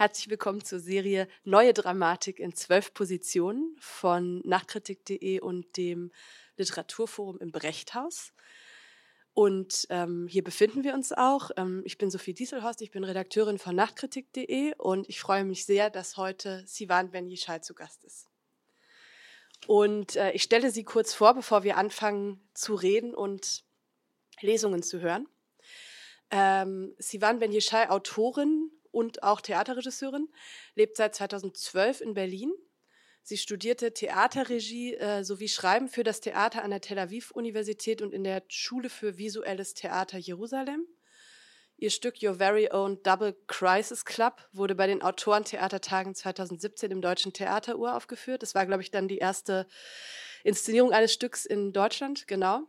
Herzlich willkommen zur Serie Neue Dramatik in zwölf Positionen von Nachkritik.de und dem Literaturforum im Brechthaus. Und ähm, hier befinden wir uns auch. Ähm, ich bin Sophie Dieselhorst, ich bin Redakteurin von Nachkritik.de und ich freue mich sehr, dass heute Sivan Ben Yishai zu Gast ist. Und äh, ich stelle sie kurz vor, bevor wir anfangen zu reden und Lesungen zu hören. Ähm, Sivan Ben Yishai, Autorin und auch Theaterregisseurin, lebt seit 2012 in Berlin. Sie studierte Theaterregie äh, sowie Schreiben für das Theater an der Tel Aviv-Universität und in der Schule für visuelles Theater Jerusalem. Ihr Stück Your Very Own Double Crisis Club wurde bei den Autorentheatertagen 2017 im Deutschen Theater uraufgeführt. Das war, glaube ich, dann die erste Inszenierung eines Stücks in Deutschland, genau.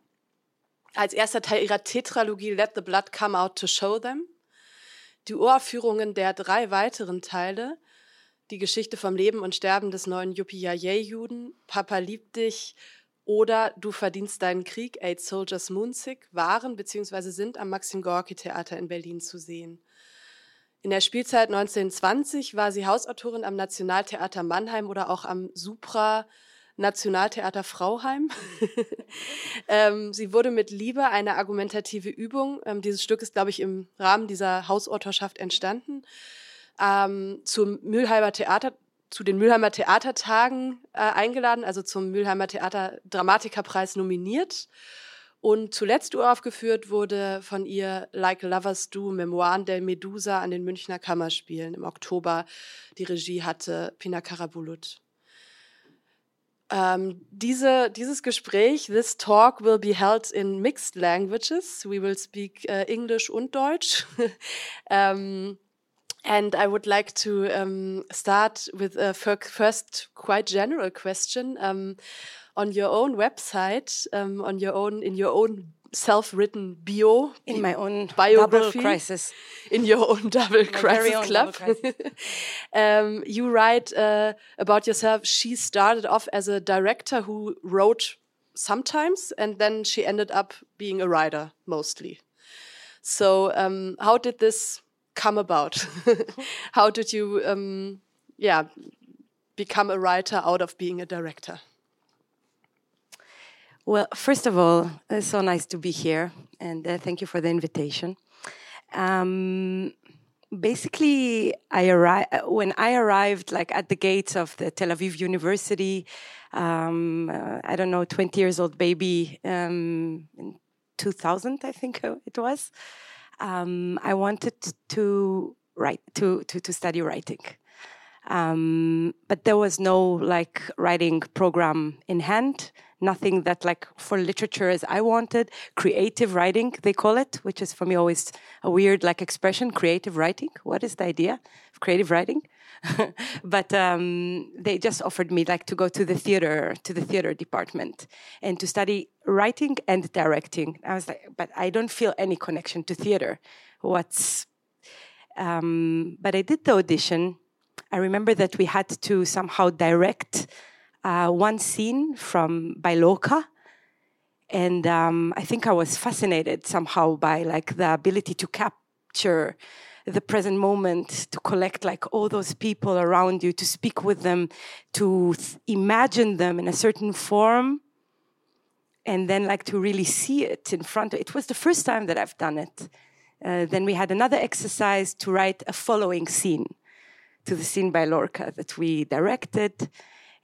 Als erster Teil ihrer Tetralogie Let the Blood Come Out to Show Them die Uraufführungen der drei weiteren Teile, die Geschichte vom Leben und Sterben des neuen Yuppie-Juden, Papa liebt dich oder Du verdienst deinen Krieg, Eight Soldiers Moonsick, waren bzw. sind am Maxim Gorki Theater in Berlin zu sehen. In der Spielzeit 1920 war sie Hausautorin am Nationaltheater Mannheim oder auch am Supra Nationaltheater Frauheim. ähm, sie wurde mit Liebe eine argumentative Übung. Ähm, dieses Stück ist, glaube ich, im Rahmen dieser Hausautorschaft entstanden. Ähm, zum Mülheimer Theater, zu den Mülheimer Theatertagen äh, eingeladen, also zum Mülheimer Theater Dramatikerpreis nominiert. Und zuletzt uraufgeführt wurde von ihr Like Lovers Do, Memoiren der Medusa an den Münchner Kammerspielen im Oktober. Die Regie hatte Pina Karabulut. Ähm, diese, dieses Gespräch, this talk will be held in mixed languages. We will speak uh, English und Deutsch. um, and I would like to um, start with a first quite general question. Um, on your own website, on your own, in your own self-written bio in my own biography. double crisis. In your own double crisis club. crisis. um, you write uh, about yourself. She started off as a director who wrote sometimes and then she ended up being a writer mostly. So um, how did this come about? How did you um, yeah become a writer out of being a director well, first of all, it's so nice to be here, and uh, thank you for the invitation. Um, basically, I arri- uh, when I arrived, like at the gates of the Tel Aviv University, um, uh, I don't know, twenty years old baby um, in two thousand, I think it was. Um, I wanted to write to to, to study writing. Um, but there was no like writing program in hand nothing that like for literature as I wanted. Creative writing, they call it, which is for me always a weird like expression. Creative writing. What is the idea of creative writing? but um, they just offered me like to go to the theater to the theater department and to study writing and directing. I was like, but I don't feel any connection to theater. What's um, but I did the audition. I remember that we had to somehow direct uh, one scene from by Lorca, and um, I think I was fascinated somehow by like the ability to capture the present moment, to collect like all those people around you, to speak with them, to th- imagine them in a certain form, and then like to really see it in front of. It was the first time that I've done it. Uh, then we had another exercise to write a following scene to the scene by Lorca that we directed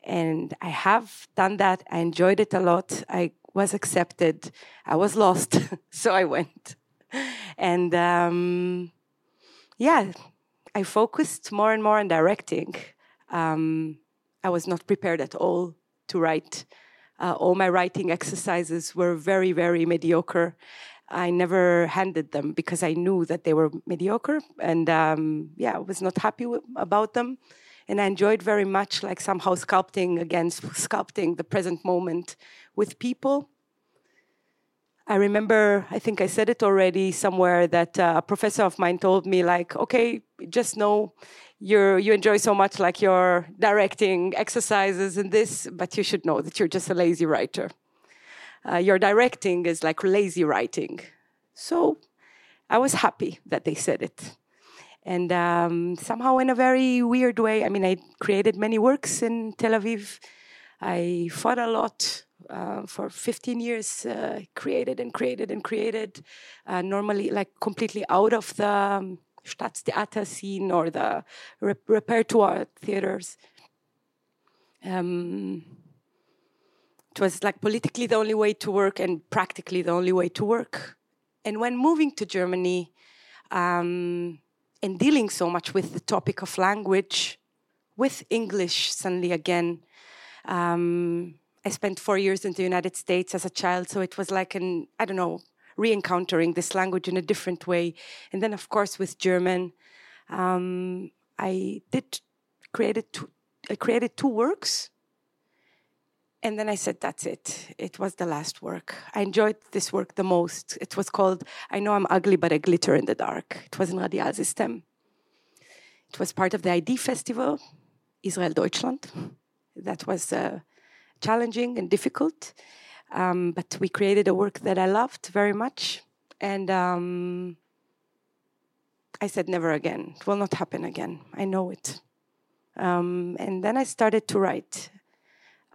and I have done that. I enjoyed it a lot. I was accepted. I was lost, so I went. And um, yeah, I focused more and more on directing. Um, I was not prepared at all to write. Uh, all my writing exercises were very, very mediocre. I never handed them because I knew that they were mediocre, and um, yeah, I was not happy about them and I enjoyed very much like somehow sculpting against sculpting the present moment with people. I remember, I think I said it already somewhere that uh, a professor of mine told me like, okay, just know you you enjoy so much like your directing exercises and this, but you should know that you're just a lazy writer. Uh, your directing is like lazy writing. So I was happy that they said it. And um, somehow, in a very weird way, I mean, I created many works in Tel Aviv. I fought a lot uh, for 15 years, uh, created and created and created, uh, normally like completely out of the um, scene or the rep- repertoire theaters. Um, it was like politically the only way to work and practically the only way to work. And when moving to Germany um, and dealing so much with the topic of language, with English suddenly again, um, I spent four years in the United States as a child, so it was like an, I don't know, re encountering this language in a different way. And then, of course, with German, um, I did created two, I created two works and then I said, that's it. It was the last work. I enjoyed this work the most. It was called I Know I'm Ugly, but I Glitter in the Dark. It was in Radial System. It was part of the ID Festival, Israel Deutschland. That was uh, challenging and difficult. Um, but we created a work that I loved very much. And um, I said, never again. It will not happen again. I know it. Um, and then I started to write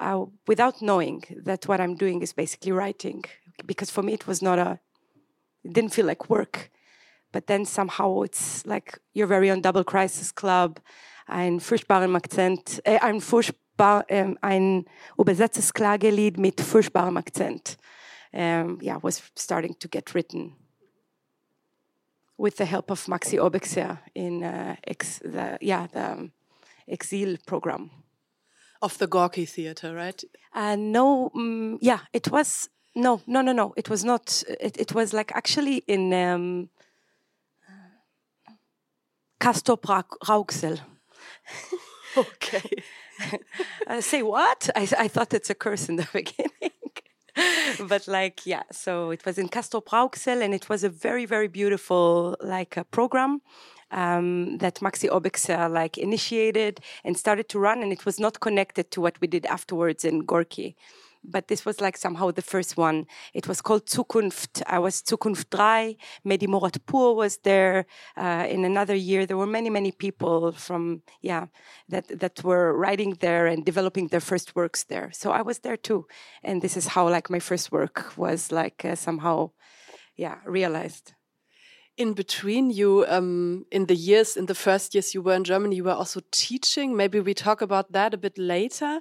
uh, without knowing that what I'm doing is basically writing. Because for me, it was not a, it didn't feel like work. But then somehow it's like your very own double crisis club, ein furchtbaren Akzent, äh, ein furchtbar, ähm, ein übersetztes Klagelied mit furchtbarem Akzent. Um, yeah, was starting to get written with the help of Maxi Obexer in uh, ex, the, yeah, the um, Exil program of the Gorky Theater, right? Uh, no, um, yeah, it was no, no, no, no. It was not. It, it was like actually in um, Castrop-Rauxel. okay. uh, say what? I, I thought it's a curse in the beginning. but like yeah so it was in Castrop-Rauxel and it was a very very beautiful like a program um, that Maxi Obexer like initiated and started to run, and it was not connected to what we did afterwards in Gorky. But this was like somehow the first one. It was called Zukunft. I was Zukunft 3. Mehdi Moradpour was there. Uh, in another year, there were many, many people from, yeah, that, that were writing there and developing their first works there. So I was there too. And this is how like my first work was like uh, somehow, yeah, realized in between you um, in the years in the first years you were in germany you were also teaching. Maybe we talk about that a bit later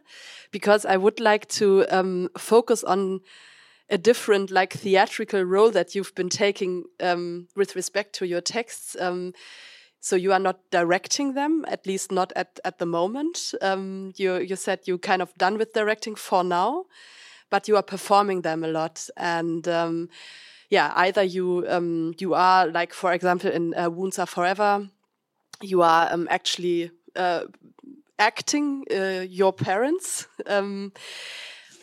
because i would like to um, focus on a different like theatrical role that you've been taking um, with respect to your texts. Um, so you are not directing them at least not at, at the moment. Um, you, you said you kind of done with directing for now but you are performing them a lot. And um, yeah, either you um, you are like, for example, in uh, Wounds Are Forever, you are um, actually uh, acting uh, your parents. Um,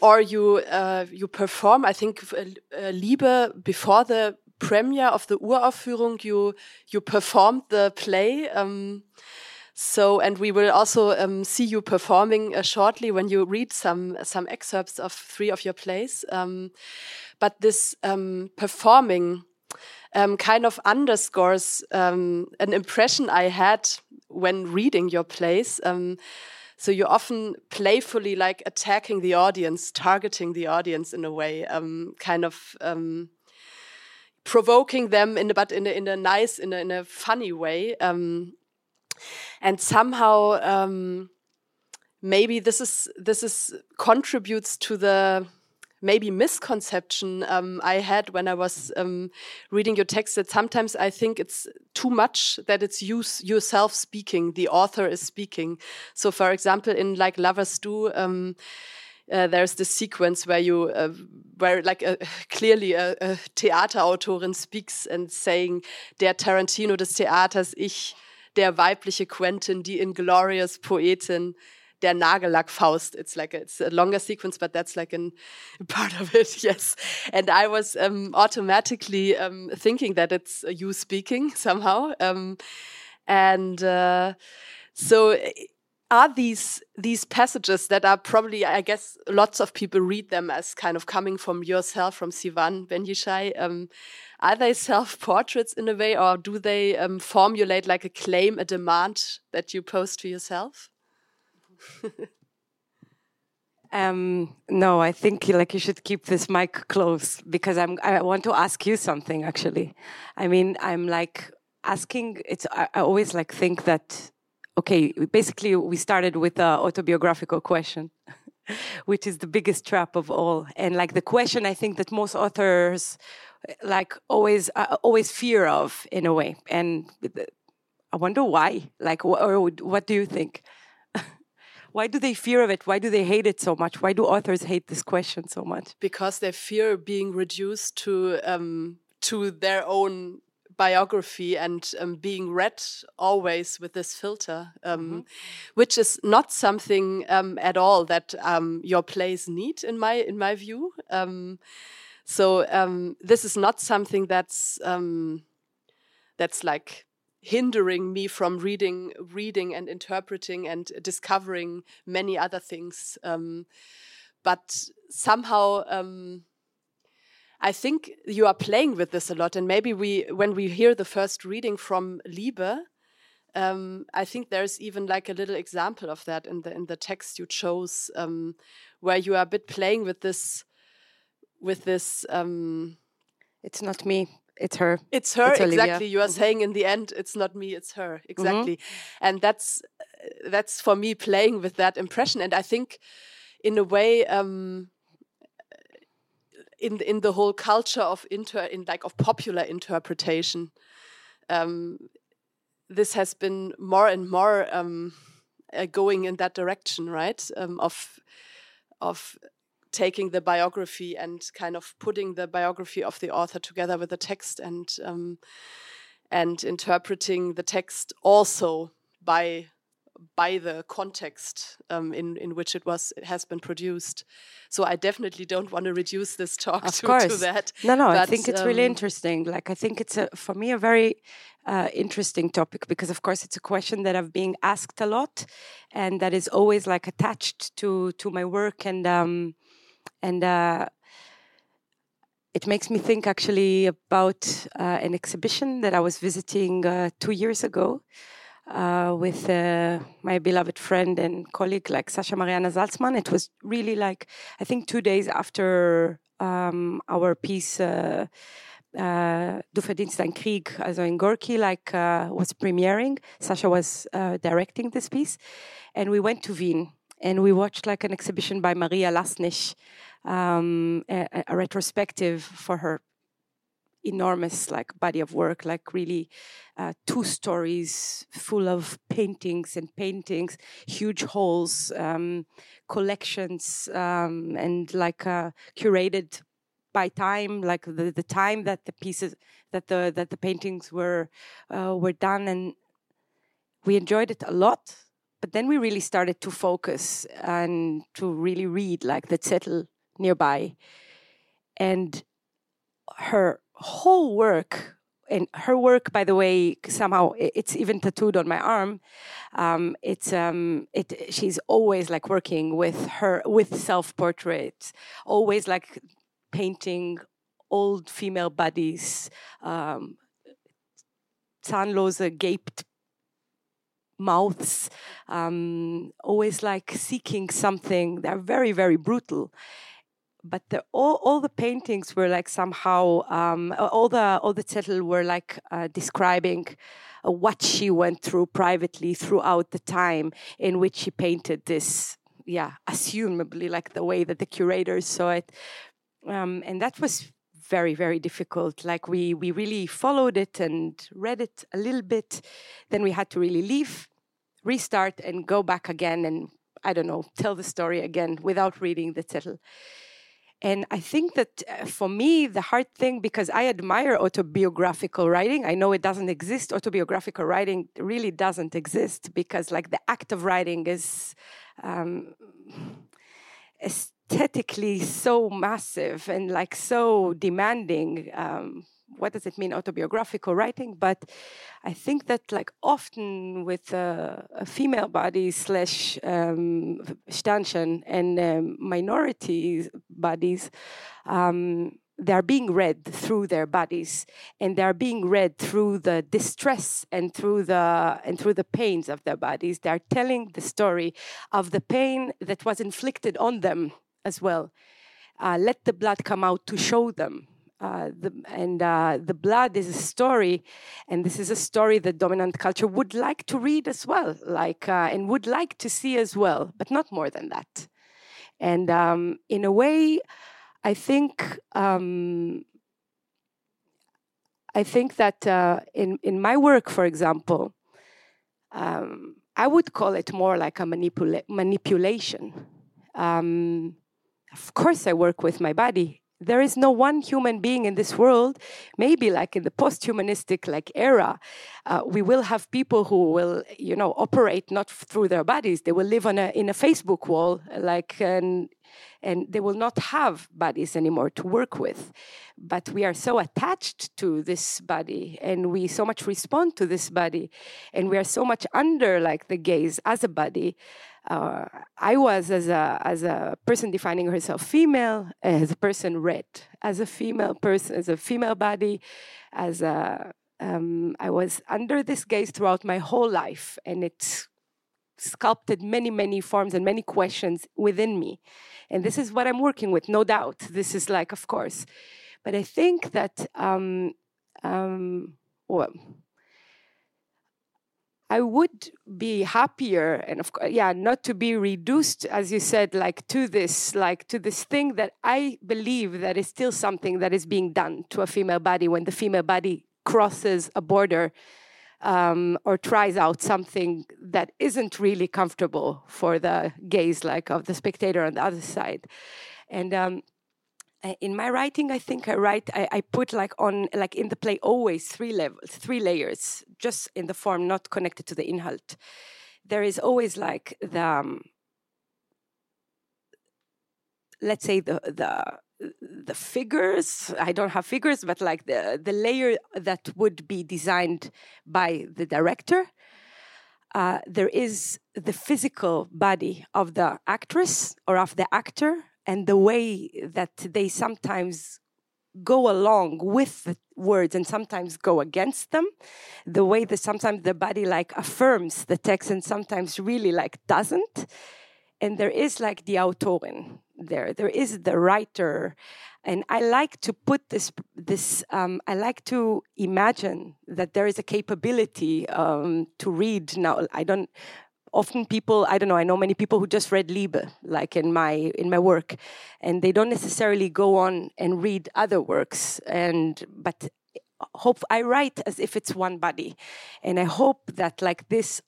or you uh, you perform. I think uh, uh, Liebe before the premiere of the Uraufführung, you you performed the play. Um, so, and we will also um, see you performing uh, shortly when you read some some excerpts of three of your plays. Um, but this um, performing um, kind of underscores um, an impression I had when reading your plays. Um, so you often playfully like attacking the audience, targeting the audience in a way, um, kind of um, provoking them in a, but in a, in a nice, in a, in a funny way. and somehow, maybe this is this is contributes to the maybe misconception um, I had when I was um, reading your text that sometimes I think it's too much that it's you yourself speaking, the author is speaking. So, for example, in like Lovers Do. Um, uh, there's this sequence where you, uh, where like uh, clearly a, a Theaterautorin speaks and saying, der Tarantino des Theaters, ich, der weibliche Quentin, die inglorious Poetin, der Nagellackfaust. It's like a, it's a longer sequence, but that's like a part of it. Yes, and I was um, automatically um, thinking that it's you speaking somehow, um, and uh, so are these these passages that are probably I guess lots of people read them as kind of coming from yourself from Sivan Ben Yishai. Um, are they self portraits in a way, or do they um, formulate like a claim, a demand that you pose to yourself? um, no, I think like you should keep this mic close because I'm. I want to ask you something. Actually, I mean, I'm like asking. It's. I, I always like think that okay, basically we started with an autobiographical question, which is the biggest trap of all. And like the question I think that most authors like always uh, always fear of in a way. And I wonder why. Like, or what do you think? Why do they fear of it? Why do they hate it so much? Why do authors hate this question so much? Because they fear being reduced to um, to their own biography and um, being read always with this filter, um, mm -hmm. which is not something um, at all that um, your plays need, in my in my view. Um, so um, this is not something that's that's like hindering me from reading, reading and interpreting and discovering many other things. but somehow I think you are playing with this a lot, and maybe we, when we hear the first reading from Liebe, um, I think there's even like a little example of that in the in the text you chose, um, where you are a bit playing with this, with this. Um, it's not me. It's her. It's her it's exactly. You are mm -hmm. saying in the end, it's not me. It's her exactly, mm -hmm. and that's that's for me playing with that impression, and I think, in a way. Um, in in the whole culture of inter in like of popular interpretation. Um, this has been more and more um, uh, going in that direction, right? Um, of of taking the biography and kind of putting the biography of the author together with the text and um, and interpreting the text also by by the context um, in in which it was it has been produced. So I definitely don't want to reduce this talk to, to, that. No, no, but, I think it's um, really interesting. Like I think it's a for me a very uh, interesting topic because of course it's a question that I've been asked a lot, and that is always like attached to to my work and um, and. Uh, it makes me think actually about uh, an exhibition that I was visiting uh, two years ago, uh, with uh, my beloved friend and colleague like Sasha Marianna Salzmann. It was really like I think two days after um, our piece. Uh, Du verdienst ein Krieg, also in Gorky, like was premiering. Sasha was directing this piece, and we went to Wien and we watched like an exhibition by Maria Lassnig, um, a, a, retrospective for her enormous like body of work like really uh, two stories full of paintings and paintings huge halls um, collections um, and like uh, curated by time like the, the time that the pieces that the that the paintings were uh, were done. And we enjoyed it a lot but then we really started to focus and to really read like the zettel nearby. And her whole work and her work by the way somehow it's even tattooed on my arm. Um, it's um, it she's always like working with her with self portraits always like painting old female bodies. Um, zahnlose gaped mouths. Um, always like seeking something. They're very very brutal but the, all, all the paintings were like somehow um, all the all the title were like uh, describing what she went through privately throughout the time in which she painted this yeah assumably like the way that the curators saw it. Um, and that was very very difficult. Like we we really followed it and read it a little bit. Then we had to really leave restart and go back again and i don't know tell the story again without reading the title and I think that uh, for me, the hard thing, because I admire autobiographical writing, I know it doesn't exist. Autobiographical writing really doesn't exist because, like, the act of writing is um, aesthetically so massive and, like, so demanding. Um, what does it mean autobiographical writing? But i think that like often with a female body slash um, and um, minority bodies um, they're being read through their bodies and they're being read through the distress and through the and through the pains of their bodies. They're telling the story of the pain that was inflicted on them as well. Uh, let the blood come out to show them uh, the, and uh, the blood is a story, and this is a story that dominant culture would like to read as well, like uh, and would like to see as well, but not more than that. And um, in a way, I think um, I think that uh, in in my work, for example, um, I would call it more like a manipula- manipulation. Um, of course, I work with my body. There is no one human being in this world. Maybe like in the post-humanistic like era, uh, we will have people who will, you know, operate not through their bodies. They will live on a in a Facebook wall, like and and they will not have bodies anymore to work with. But we are so attached to this body and we so much respond to this body and we are so much under like the gaze as a body. Uh, I was as a as a person defining herself female, as a person red, as a female person, as a female body, as a um, I was under this gaze throughout my whole life, and it sculpted many, many forms and many questions within me. And this is what I'm working with, no doubt. This is like, of course. But I think that, um, um, well, I would be happier and of course, yeah, not to be reduced, as you said, like to this, like to this thing that I believe that is still something that is being done to a female body when the female body crosses a border um, or tries out something that isn't really comfortable for the gaze, like of the spectator on the other side. And um, in my writing, I think I write, I, I, put like on, like in the play, always three levels, three layers, just in the form not connected to the inhalt. There is always like the, um, let's say the the the figures i don't have figures but like the the layer that would be designed by the director uh, there is the physical body of the actress or of the actor and the way that they sometimes go along with the words and sometimes go against them the way that sometimes the body like affirms the text and sometimes really like doesn't. And there is like the autorin there. There is the writer. And i like to put this this um, i like to imagine that there is a capability um, to read. Now i don't often people i don't know i know many people who just read liebe like in my in my work and they don't necessarily go on and read other works and but hope i write as if it's one body and i hope that like this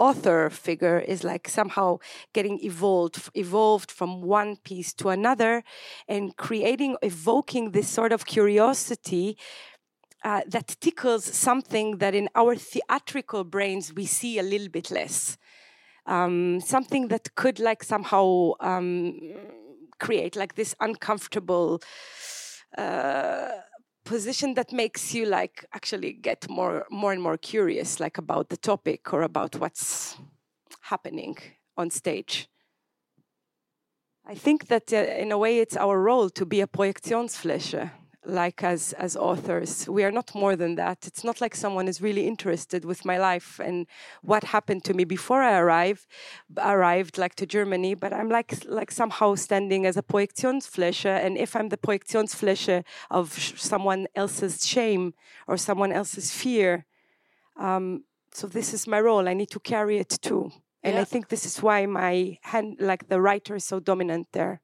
author figure is like somehow getting evolved evolved from one piece to another and creating evoking this sort of curiosity uh, that tickles something that in our theatrical brains we see a little bit less. Um, something that could like somehow um, create like this uncomfortable uh, position that makes you like actually get more more and more curious like about the topic or about what's happening on stage. I think that uh, in a way it's our role to be a projektionsfläche like as as authors. We are not more than that. It's not like someone is really interested with my life and what happened to me before i arrived arrived like to germany but i'm like like somehow standing as a projektionsfläche and if i'm the projektionsfläche of someone else's shame or someone else's fear um, so this is my role. I need to carry it too. And yeah. i think this is why my hand like the writer is so dominant there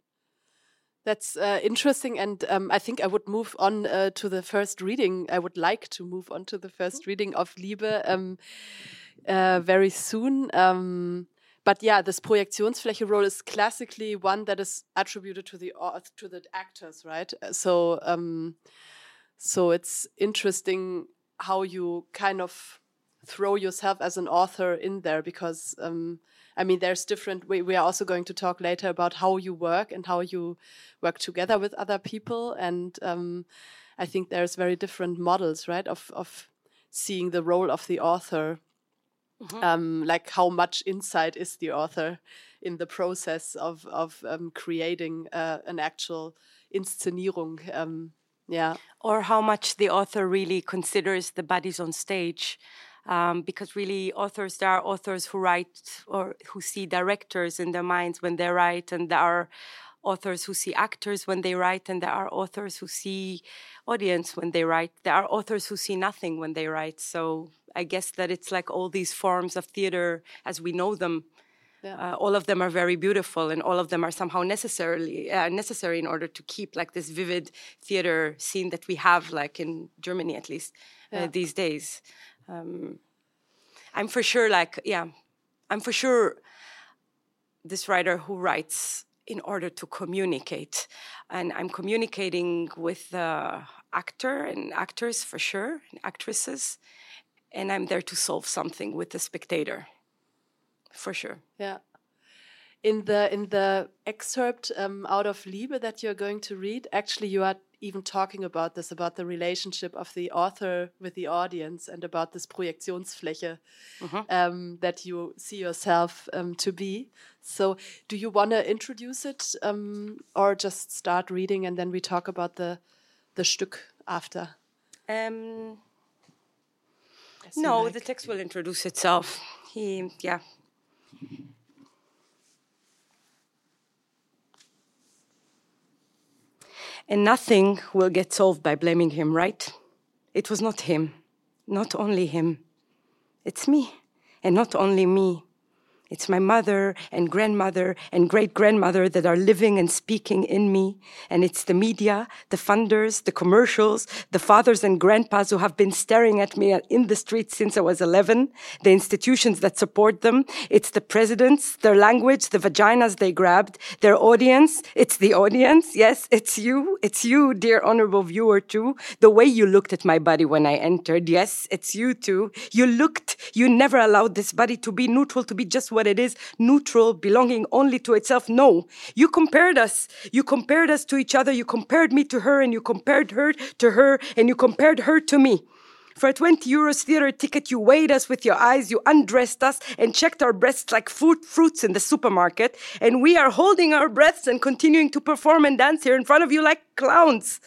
that's uh, interesting, and um, I think I would move on uh, to the first reading. I would like to move on to the first mm-hmm. reading of Liebe um, uh, very soon. Um, but yeah, this Projektionsfläche role is classically one that is attributed to the to the actors, right? So, um, so it's interesting how you kind of throw yourself as an author in there because um, I mean, there's different. We, we are also going to talk later about how you work and how you work together with other people. And um, I think there's very different models, right, of of seeing the role of the author. Mm -hmm. um, like how much insight is the author in the process of of um, creating uh, an actual Inszenierung. Um, yeah. Or how much the author really considers the bodies on stage. Um, because really, authors, there are authors who write or who see directors in their minds when they write, and there are authors who see actors when they write, and there are authors who see audience when they write. There are authors who see nothing when they write. So I guess that it's like all these forms of theater as we know them yeah. Uh, all of them are very beautiful, and all of them are somehow necessarily uh, necessary in order to keep like this vivid theater scene that we have, like in Germany at least uh, these days. Um, I'm for sure, like yeah, I'm for sure this writer who writes in order to communicate, and I'm communicating with the actor and actors for sure, and actresses, and I'm there to solve something with the spectator for sure. Yeah. In the in the excerpt um, out of Liebe that you're going to read, actually, you are even talking about this about the relationship of the author with the audience and about this Projektionsfläche mm -hmm. um, that you see yourself um, to be. So, do you want to introduce it um, or just start reading and then we talk about the the Stück after? Um, no, like. the text will introduce itself. He, yeah, and nothing will get solved by blaming him, right? It was not him, not only him. It's me, and not only me. It's my mother and grandmother and great grandmother that are living and speaking in me. And it's the media, the funders, the commercials, the fathers and grandpas who have been staring at me in the streets since I was 11, the institutions that support them. It's the presidents, their language, the vaginas they grabbed, their audience. It's the audience. Yes, it's you. It's you, dear honorable viewer, too. The way you looked at my body when I entered. Yes, it's you too. You looked, you never allowed this body to be neutral, to be just what it is, neutral, belonging only to itself. No, you compared us. You compared us to each other. You compared me to her, and you compared her to her, and you compared her to me. For a 20 euros theater ticket, you weighed us with your eyes, you undressed us, and checked our breasts like fruit, fruits in the supermarket. And we are holding our breaths and continuing to perform and dance here in front of you like clowns.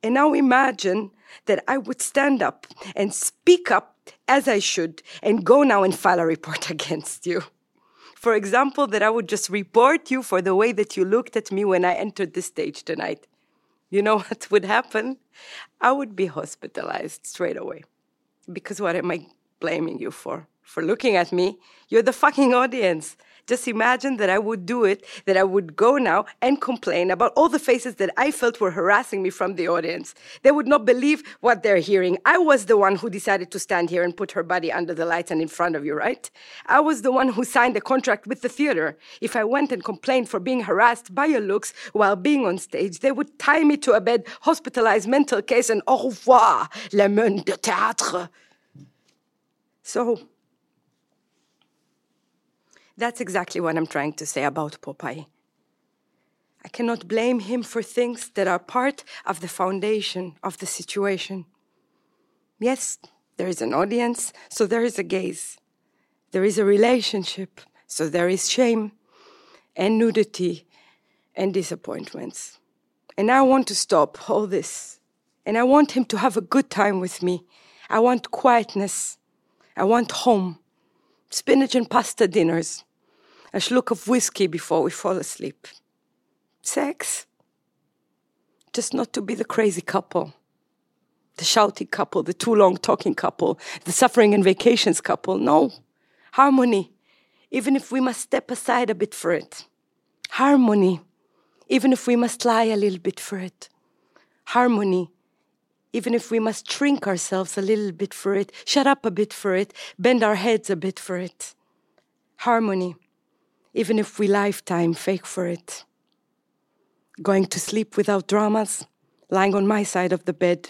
And now imagine that I would stand up and speak up as I should and go now and file a report against you. For example, that I would just report you for the way that you looked at me when I entered the stage tonight. You know what would happen? I would be hospitalized straight away. Because what am I blaming you for? For looking at me? You're the fucking audience. Just imagine that I would do it, that I would go now and complain about all the faces that I felt were harassing me from the audience. They would not believe what they're hearing. I was the one who decided to stand here and put her body under the lights and in front of you, right? I was the one who signed the contract with the theater. If I went and complained for being harassed by your looks while being on stage, they would tie me to a bed, hospitalize mental case, and au revoir, la main de théâtre. So, that's exactly what I'm trying to say about Popeye. I cannot blame him for things that are part of the foundation of the situation. Yes, there is an audience, so there is a gaze. There is a relationship, so there is shame and nudity and disappointments. And I want to stop all this. And I want him to have a good time with me. I want quietness. I want home. Spinach and pasta dinners a slug of whiskey before we fall asleep. Sex? Just not to be the crazy couple, the shouty couple, the too long talking couple, the suffering and vacations couple. No. Harmony, even if we must step aside a bit for it. Harmony, even if we must lie a little bit for it. Harmony, even if we must shrink ourselves a little bit for it, shut up a bit for it, bend our heads a bit for it. Harmony, even if we lifetime fake for it. Going to sleep without dramas, lying on my side of the bed,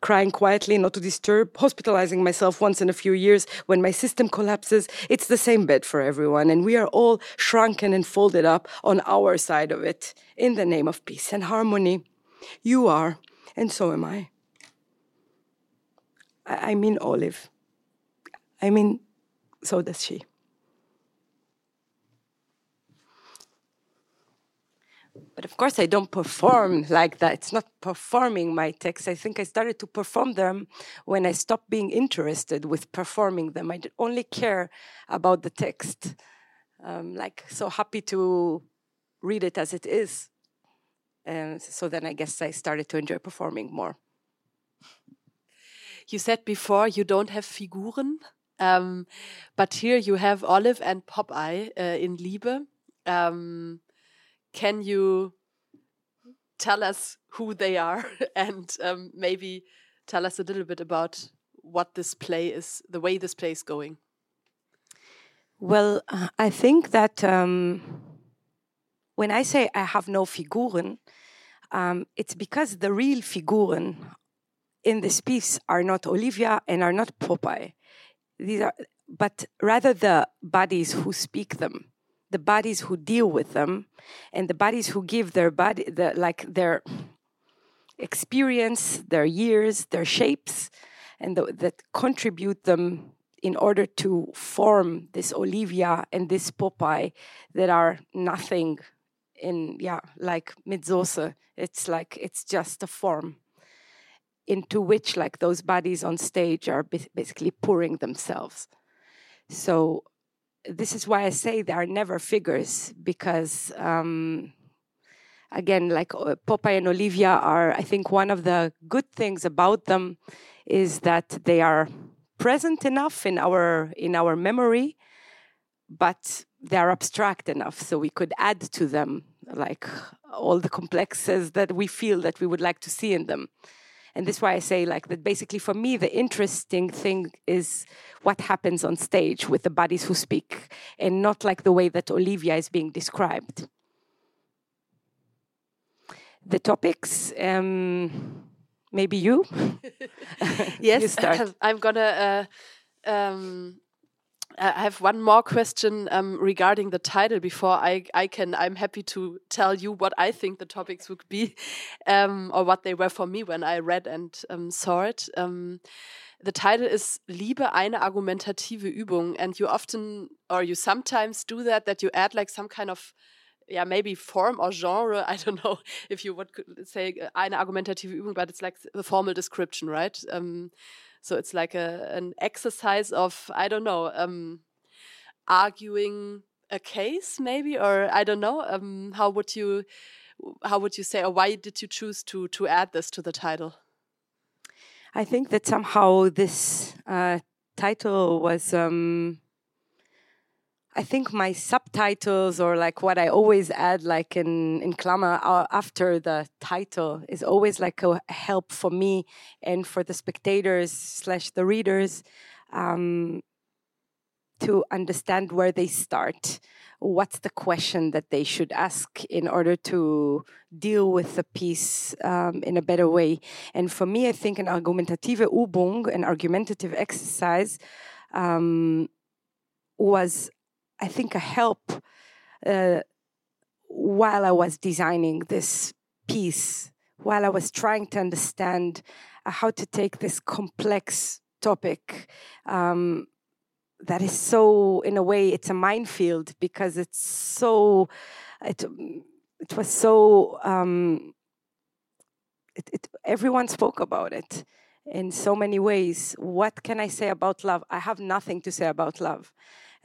crying quietly, not to disturb, hospitalizing myself once in a few years when my system collapses. It's the same bed for everyone, and we are all shrunken and folded up on our side of it in the name of peace and harmony. You are And so am I. I, mean Olive. I mean, so does she. But of course, I don't perform like that. It's not performing my texts. I think I started to perform them when I stopped being interested with performing them. I only care about the text. Um, like, so happy to read it as it is. And so then I guess I started to enjoy performing more. You said before you don't have Figuren, um, but here you have Olive and Popeye uh, in Liebe. Um, can you tell us who they are and um, maybe tell us a little bit about what this play is, the way this play is going? Well, uh, I think that um, when I say I have no Figuren, um, it's because the real Figuren in this piece are not Olivia and are not Popeye. These are, but rather the bodies who speak them the bodies who deal with them and the bodies who give their body the like their experience their years their shapes and the, that contribute them in order to form this olivia and this popeye that are nothing in yeah like Mit it's like it's just a form into which like those bodies on stage are basically pouring themselves. So this is why I say they are never figures because, um, again, like uh, Popeye and Olivia are, I think, one of the good things about them is that they are present enough in our in our memory, but they are abstract enough. So we could add to them like all the complexes that we feel that we would like to see in them and this is why I say like that basically for me the interesting thing is what happens on stage with the bodies who speak and not like the way that Olivia is being described. The topics, um, maybe you. yes, you. I'm gonna uh, um, I have one more question um, regarding the title before I, I can. I'm happy to tell you what I think the topics would be, um, or what they were for me when I read and um, saw it. Um, the title is Liebe eine argumentative Übung, and you often, or you sometimes do that, that you add like some kind of yeah, maybe form or genre. I don't know if you would say eine argumentative Übung, but it's like the formal description, right? So it's like a an exercise of I don't know, um, arguing a case maybe, or I don't know. Um, how would you how would you say, or why did you choose to to add this to the title? I think that somehow this uh, title was um, I think my subtitles or like what I always add like in in Klammer uh, after the title is always like a help for me and for the spectators slash the readers um, to understand where they start. What's the question that they should ask in order to deal with the piece um, in a better way? And for me, I think an argumentative Übung, an argumentative exercise, um, was I think, a help uh, while I was designing this piece, while I was trying to understand uh, how to take this complex topic um, that is so, in a way, it's a minefield because it's so, it, it was so, um, it, it, everyone spoke about it in so many ways. What can I say about love? I have nothing to say about love.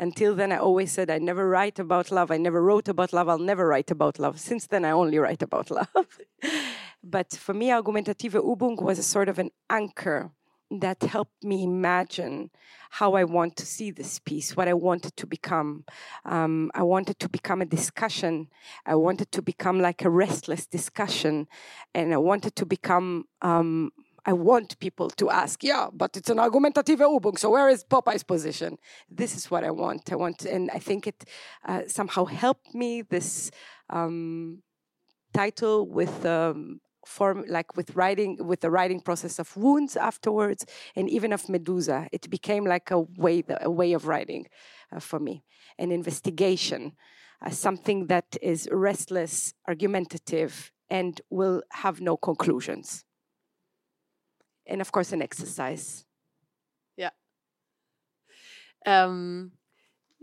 Until then, I always said I never write about love. I never wrote about love. I'll never write about love. Since then, I only write about love. but for me, Argumentative Übung was a sort of an anchor that helped me imagine how I want to see this piece, what I wanted to become. Um, I wanted to become a discussion. I wanted to become like a restless discussion. And I wanted to become um, I want people to ask, yeah, but it's an argumentative Übung, so where is Popeye's position? This is what I want. I want, and I think it uh, somehow helped me, this um, title with um, form, like with writing, with the writing process of wounds afterwards, and even of Medusa. It became like a way, a way of writing uh, for me, an investigation, uh, something that is restless, argumentative, and will have no conclusions. And of course an exercise. Yeah. Um,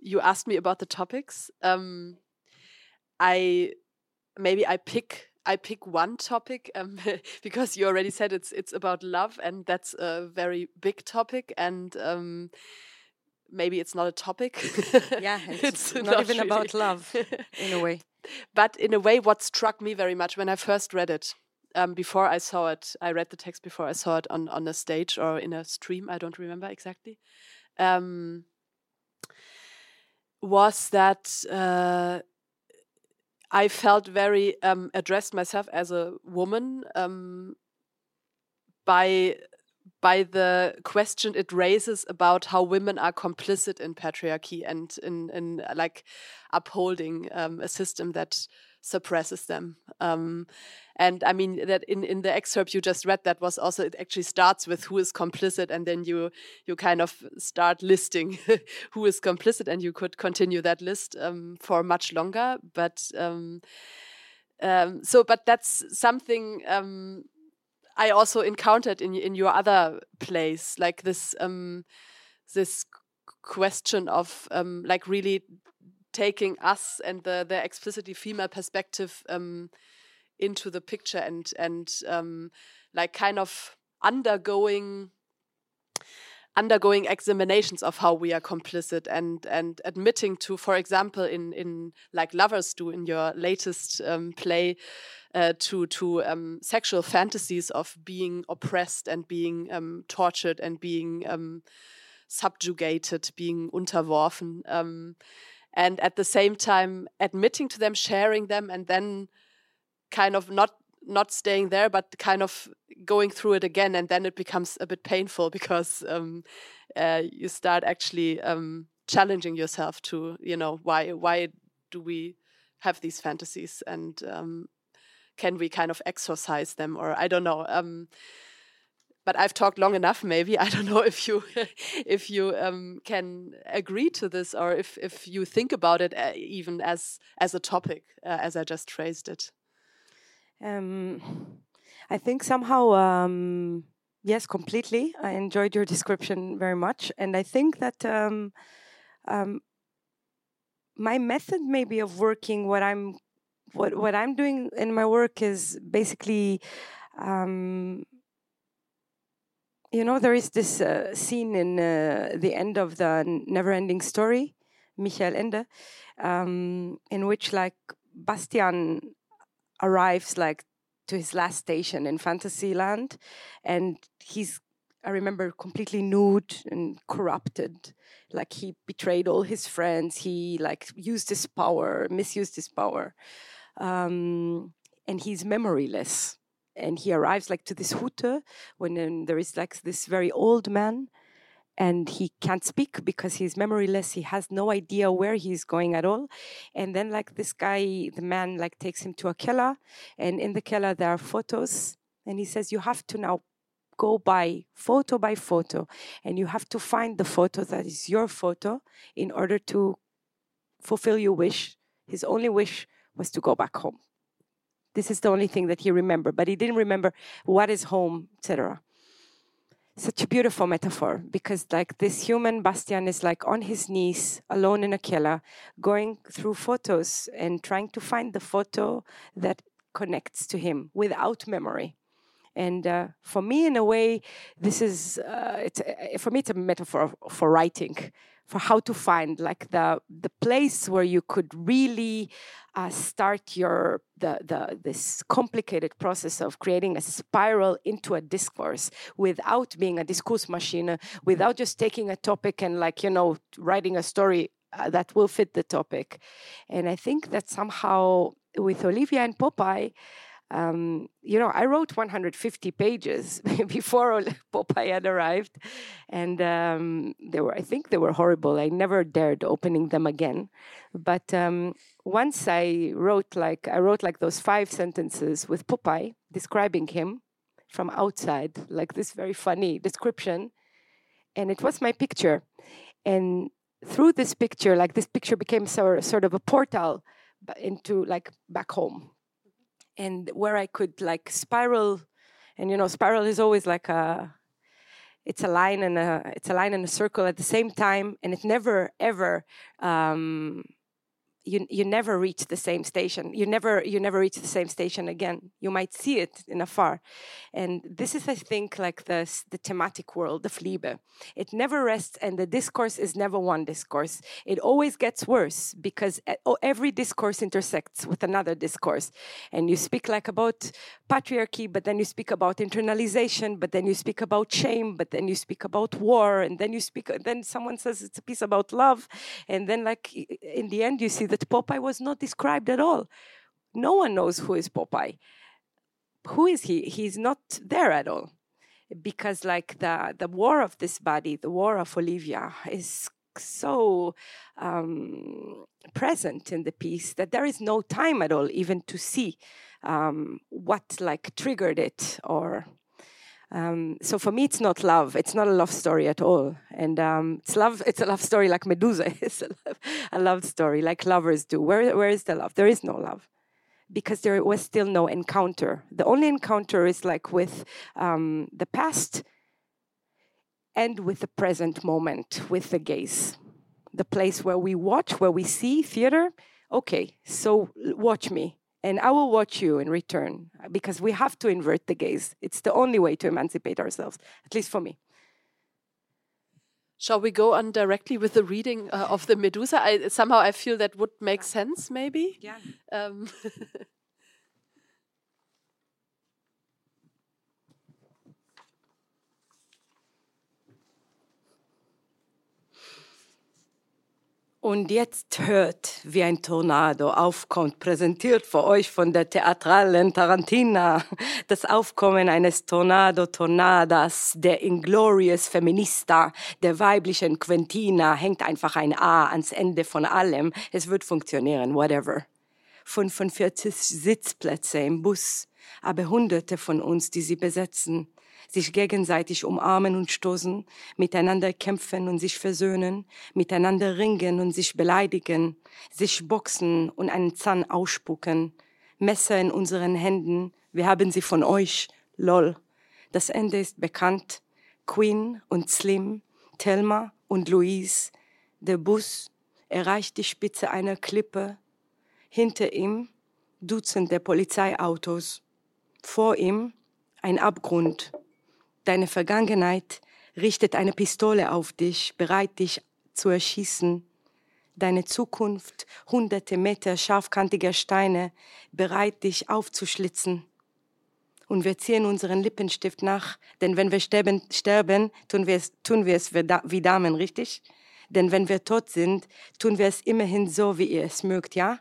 you asked me about the topics. Um, I maybe I pick I pick one topic um, because you already said it's it's about love, and that's a very big topic, and um, maybe it's not a topic. yeah, it's, it's not, not, even really. about love in a way. But in a way, what struck me very much when I first read it, um, before I saw it, I read the text before I saw it on on a stage or in a stream. I don't remember exactly. Um, was that uh, I felt very um, addressed myself as a woman um, by by the question it raises about how women are complicit in patriarchy and in in like upholding um, a system that suppresses them. Um, and I mean that in, in the excerpt you just read, that was also it actually starts with who is complicit, and then you you kind of start listing who is complicit, and you could continue that list um, for much longer. But um, um so, but that's something um, I also encountered in in your other place, like this um, this question of like really taking us and the the explicitly female perspective um, into the picture and and um, like kind of undergoing undergoing examinations of how we are complicit and and admitting to for example in in like lovers do in your latest um, play uh, to to um, sexual fantasies of being oppressed and being um, tortured and being um, subjugated being unterworfen um, and at the same time admitting to them sharing them and then kind of not not staying there but kind of going through it again and then it becomes a bit painful because um, uh, you start actually um, challenging yourself to you know why why do we have these fantasies and um, can we kind of exorcise them or i don't know um, but I've talked long enough. Maybe I don't know if you if you um, can agree to this or if if you think about it uh, even as as a topic uh, as I just phrased it. Um, I think somehow um, yes, completely. I enjoyed your description very much, and I think that. Um, um, my method maybe of working what i'm what what i'm doing in my work is basically um, you know, there is this uh, scene in uh, the end of the Never-Ending Story, Michael Ende, um, in which like Bastian arrives like to his last station in Fantasyland, and he's I remember completely nude and corrupted. Like he betrayed all his friends. He like used his power, misused his power, um, and he's memoryless and he arrives like to this hute when um, there is like this very old man and he can't speak because he's memoryless. He has no idea where he's going at all. And then like this guy the man like takes him to a keller and in the keller there are photos and he says you have to now go by photo by photo and you have to find the photo that is your photo in order to fulfill your wish. His only wish was to go back home. This is the only thing that he remembered, but he didn't remember what is home, etc. Such a beautiful metaphor because, like, this human Bastian is like on his knees, alone in a keller, going through photos and trying to find the photo that connects to him without memory. And uh, for me, in a way, this is uh, it's, uh, for me it's a metaphor for writing for how to find like the the place where you could really uh, start your the the this complicated process of creating a spiral into a discourse without being a discourse machine, without just taking a topic and like you know writing a story uh, that will fit the topic. And I think that somehow with Olivia and Popeye um, you know, I wrote 150 pages before Popeye had arrived, and um, they were, I think, they were horrible. I never dared opening them again. But um, once I wrote like I wrote like those five sentences with Popeye describing him from outside, like this very funny description, and it was my picture, and through this picture, like this picture became sort of a portal into like back home and where I could like spiral, and you know, spiral is always like a it's a line and a it's a line and a circle at the same time, and it never ever um, you you never reach the same station. You never you never reach the same station again. You might see it in afar, and this is I think like the the thematic world of Liebe. It never rests, and the discourse is never one discourse. It always gets worse because oh, every discourse intersects with another discourse, and you speak like about patriarchy, but then you speak about internalization, but then you speak about shame, but then you speak about war, and then you speak. Then someone says it's a piece about love, and then like in the end you see the that Popeye was not described at all. No one knows who is Popeye. Who is he? He's not there at all. Because like the the war of this body, the war of Olivia is so um, present in the piece that there is no time at all even to see um, what like triggered it or um, so for me, it's not love. It's not a love story at all. And um, it's love. It's a love story like Medusa it's a love, a love story, like lovers do. Where where is the love? There is no love, because there was still no encounter. The only encounter is like with um, the past and with the present moment, with the gaze, the place where we watch, where we see theater. Okay, so watch me and I will watch you in return because we have to invert the gaze. It's the only way to emancipate ourselves, at least for me. Shall we go on directly with the reading uh, of the Medusa? I, somehow I feel that would make sense, maybe. Yeah. Um, Und jetzt hört, wie ein Tornado aufkommt, präsentiert für euch von der theatralen Tarantina. Das Aufkommen eines Tornado Tornadas, der Inglorious Feminista, der weiblichen Quentina, hängt einfach ein A ans Ende von allem. Es wird funktionieren, whatever. 45 Sitzplätze im Bus, aber hunderte von uns, die sie besetzen sich gegenseitig umarmen und stoßen, miteinander kämpfen und sich versöhnen, miteinander ringen und sich beleidigen, sich boxen und einen Zahn ausspucken, Messer in unseren Händen, wir haben sie von euch, lol. Das Ende ist bekannt. Queen und Slim, Thelma und Louise. Der Bus erreicht die Spitze einer Klippe. Hinter ihm Dutzende Polizeiautos. Vor ihm ein Abgrund. Deine Vergangenheit richtet eine Pistole auf dich, bereit dich zu erschießen. Deine Zukunft, hunderte Meter scharfkantiger Steine, bereit dich aufzuschlitzen. Und wir ziehen unseren Lippenstift nach, denn wenn wir sterben, sterben tun wir es, tun wir es wie Damen, richtig? Denn wenn wir tot sind, tun wir es immerhin so, wie ihr es mögt, ja?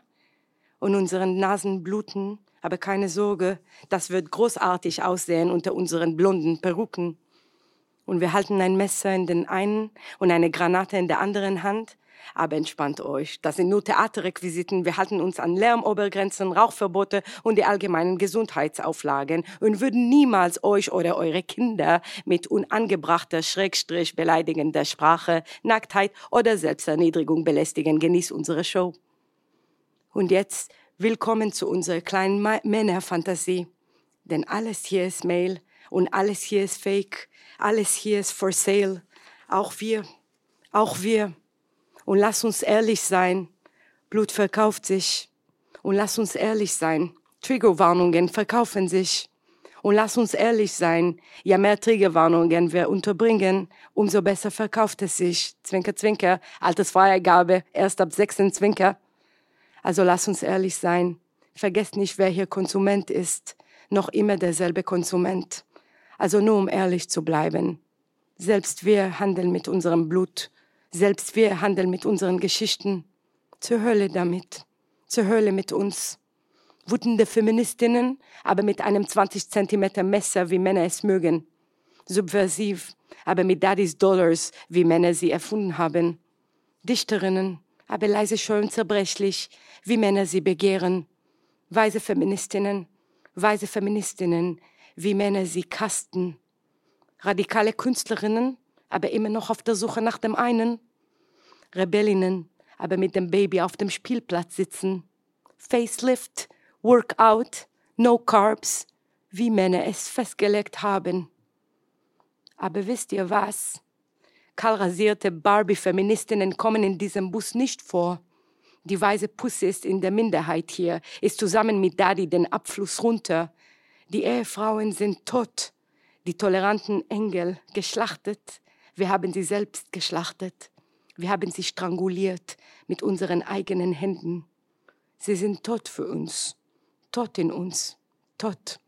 Und unseren Nasen bluten, aber keine Sorge, das wird großartig aussehen unter unseren blonden Perucken. Und wir halten ein Messer in den einen und eine Granate in der anderen Hand. Aber entspannt euch, das sind nur Theaterrequisiten. Wir halten uns an Lärmobergrenzen, Rauchverbote und die allgemeinen Gesundheitsauflagen und würden niemals euch oder eure Kinder mit unangebrachter, schrägstrich beleidigender Sprache, Nacktheit oder Selbsterniedrigung belästigen. Genießt unsere Show. Und jetzt Willkommen zu unserer kleinen Männerfantasie. Denn alles hier ist Mail und alles hier ist Fake, alles hier ist for sale. Auch wir, auch wir. Und lass uns ehrlich sein. Blut verkauft sich. Und lass uns ehrlich sein. Triggerwarnungen verkaufen sich. Und lass uns ehrlich sein. Je mehr Triggerwarnungen wir unterbringen, umso besser verkauft es sich. Zwinker, zwinker. Altersfreigabe erst ab 16 Zwinker. Also lass uns ehrlich sein. Vergesst nicht, wer hier Konsument ist. Noch immer derselbe Konsument. Also nur um ehrlich zu bleiben. Selbst wir handeln mit unserem Blut. Selbst wir handeln mit unseren Geschichten. Zur Hölle damit. Zur Hölle mit uns. Wutende Feministinnen, aber mit einem 20 Zentimeter Messer, wie Männer es mögen. Subversiv, aber mit Daddy's Dollars, wie Männer sie erfunden haben. Dichterinnen, aber leise schön zerbrechlich, wie Männer sie begehren. Weise Feministinnen, weise Feministinnen, wie Männer sie kasten. Radikale Künstlerinnen, aber immer noch auf der Suche nach dem einen. Rebellinnen, aber mit dem Baby auf dem Spielplatz sitzen. Facelift, Workout, No Carbs, wie Männer es festgelegt haben. Aber wisst ihr was? Kahlrasierte Barbie-Feministinnen kommen in diesem Bus nicht vor. Die weiße Pusse ist in der Minderheit hier, ist zusammen mit Daddy den Abfluss runter. Die Ehefrauen sind tot, die toleranten Engel geschlachtet. Wir haben sie selbst geschlachtet. Wir haben sie stranguliert mit unseren eigenen Händen. Sie sind tot für uns, tot in uns, tot.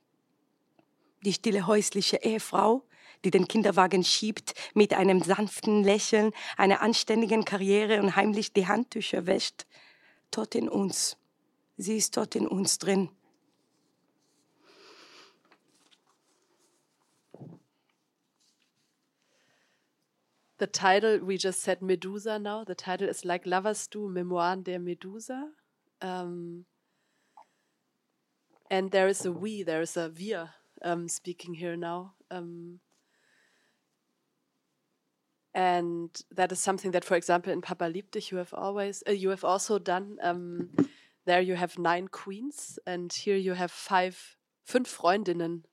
Die stille häusliche Ehefrau, die den Kinderwagen schiebt, mit einem sanften Lächeln, einer anständigen Karriere und heimlich die Handtücher wäscht. Tot in uns. Sie ist tot in uns drin. The title, we just said Medusa now. The title is like Lovers Do, Memoir der Medusa. Um, and there is a we, there is a wir um, speaking here now. Um, and that is something that, for example, in Papa you have always, uh, you have also done. Um, there you have nine queens, and here you have five, fünf Freundinnen,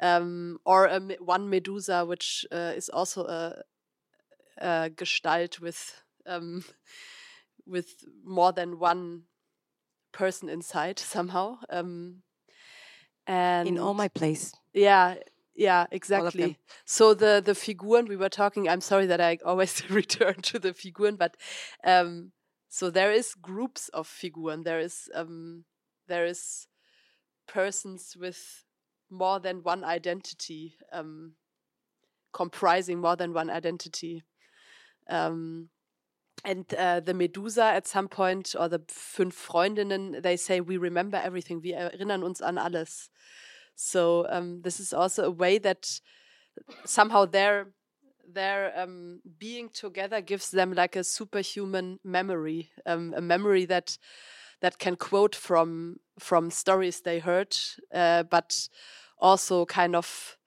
um, or a, one Medusa, which uh, is also a, uh, Gestalt with um, with more than one person inside somehow. Um, and in all my place. Yeah, yeah, exactly. So the the Figuren we were talking. I'm sorry that I always return to the Figuren, but um, so there is groups of Figuren. There is um, there is persons with more than one identity, um, comprising more than one identity. Um, and uh, the Medusa at some point, or the fünf Freundinnen, they say, we remember everything. Wir erinnern uns an alles. So um, this is also a way that somehow their their um, being together gives them like a superhuman memory, um, a memory that that can quote from from stories they heard, uh, but also kind of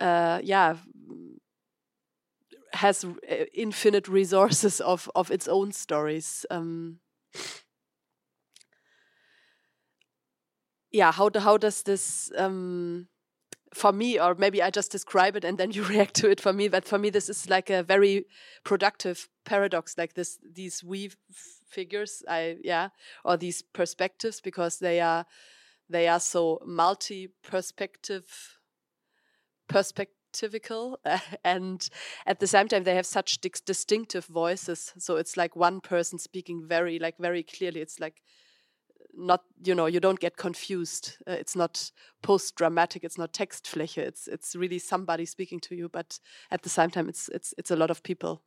uh, yeah has uh, infinite resources of of its own stories. Um, yeah, how how does this um, for me, or maybe I just describe it and then you react to it for me. But for me, this is like a very productive paradox, like this these weave figures. I yeah, or these perspectives because they are they are so multi perspective perspectivical and at the same time they have such distinctive voices so it's like one person speaking very like very clearly it's like not you know you don't get confused uh, it's not post dramatic it's not textfläche it's it's really somebody speaking to you but at the same time it's it's it's a lot of people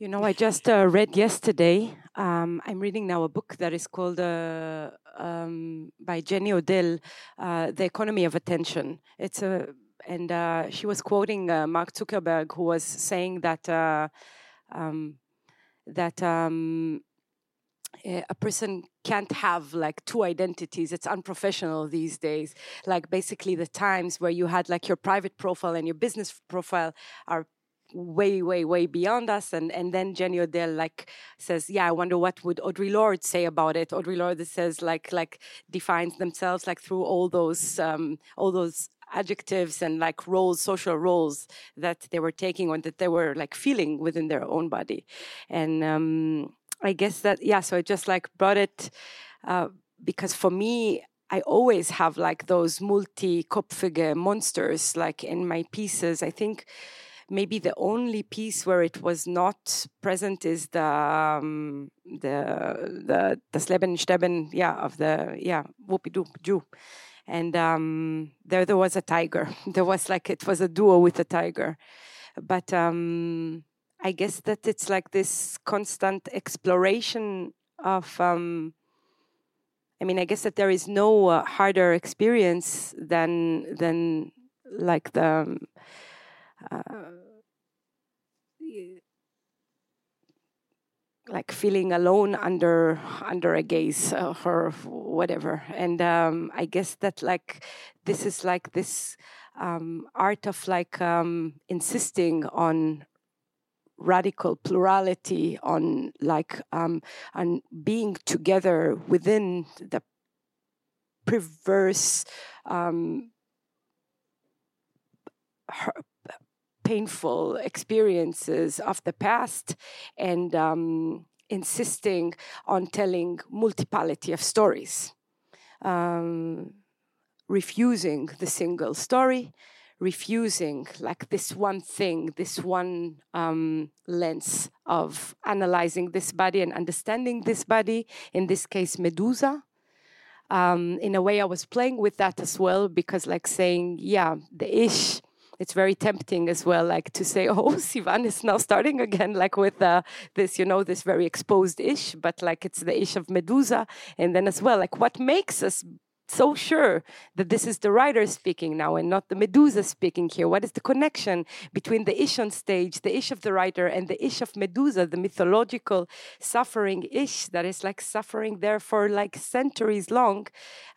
You know, I just uh, read yesterday. Um, I'm reading now a book that is called uh, um, by Jenny Odell, uh, "The Economy of Attention." It's a and uh, she was quoting uh, Mark Zuckerberg, who was saying that uh, um, that a person can't have like two identities it's unprofessional these days like basically the times where you had like your private profile and your business profile are way, way, way beyond us. And and then Jenny Odell like says, yeah, I wonder what would Audre Lorde say about it. Audre Lorde says like like defines themselves like through all those um, all those adjectives and like roles, social roles that they were taking or that they were like feeling within their own body. And um, I guess that yeah, so I just like brought it uh, because for me. I always have like those multi-kopfige monsters like in my pieces. I think maybe the only piece where it was not present is the um, the the das Leben yeah, of the yeah Whoopi Jew. And um, there, there was a tiger. There was like it was a duo with a tiger, but um, I guess that it's like this constant exploration of. Um, I mean, I guess that there is no uh, harder experience than than like the um, uh, like feeling alone under under a gaze uh, or whatever and um, i guess that like this is like this um, art of like um, insisting on radical plurality on like um, on being together within the perverse um, painful experiences of the past and um, insisting on telling multiplicity of stories, um, refusing the single story, refusing like this one thing, this one um, lens of analyzing this body and understanding this body, in this case, Medusa. Um, in a way, I was playing with that as well because, like, saying, yeah, the ish it's very tempting as well, like to say, oh, Sivan is now starting again, like with uh, this, you know, this very exposed ish, but like it's the ish of Medusa. And then as well, like what makes us so sure that this is the writer speaking now and not the Medusa speaking here? What is the connection between the Ish on stage, the Ish of the writer, and the Ish of Medusa, the mythological suffering Ish that is like suffering there for like centuries long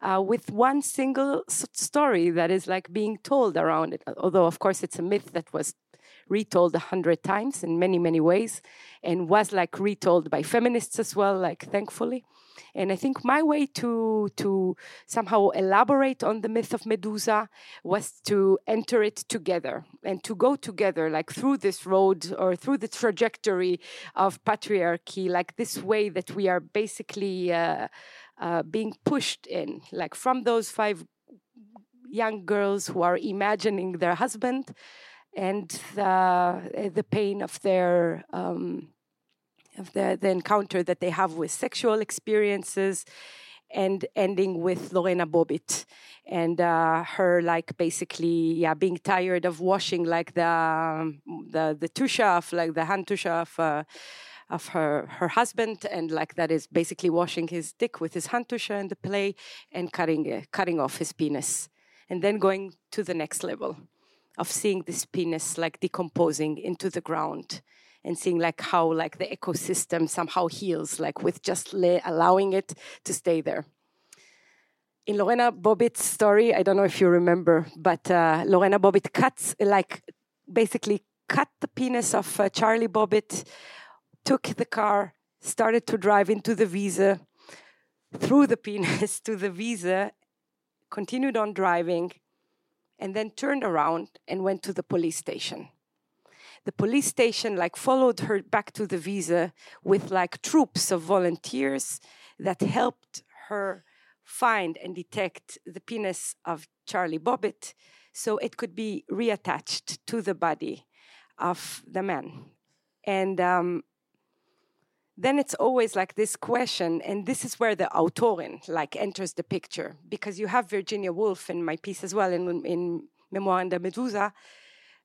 uh, with one single story that is like being told around it? Although, of course, it's a myth that was retold a hundred times in many, many ways and was like retold by feminists as well, like thankfully. And I think my way to to somehow elaborate on the myth of Medusa was to enter it together and to go together, like through this road or through the trajectory of patriarchy, like this way that we are basically uh, uh, being pushed in, like from those five young girls who are imagining their husband and the, the pain of their um, of the, the encounter that they have with sexual experiences and ending with Lorena Bobbitt and uh, her like basically yeah being tired of washing like the um, the the tusha of like the hand tusha of uh, of her her husband and like that is basically washing his dick with his hand tusha in the play and cutting uh, cutting off his penis and then going to the next level of seeing this penis like decomposing into the ground and seeing like how like the ecosystem somehow heals like with just allowing it to stay there. In lorena bobbitt's story i don't know if you remember but uh, lorena bobbitt cuts like basically cut the penis of uh, charlie bobbitt took the car started to drive into the visa threw the penis to the visa continued on driving and then turned around and went to the police station the police station like followed her back to the visa with like troops of volunteers that helped her find and detect the penis of Charlie Bobbitt so it could be reattached to the body of the man. And um, then it's always like this question, and this is where the autorin like enters the picture because you have Virginia Woolf in my piece as well in, in Memoir the Medusa,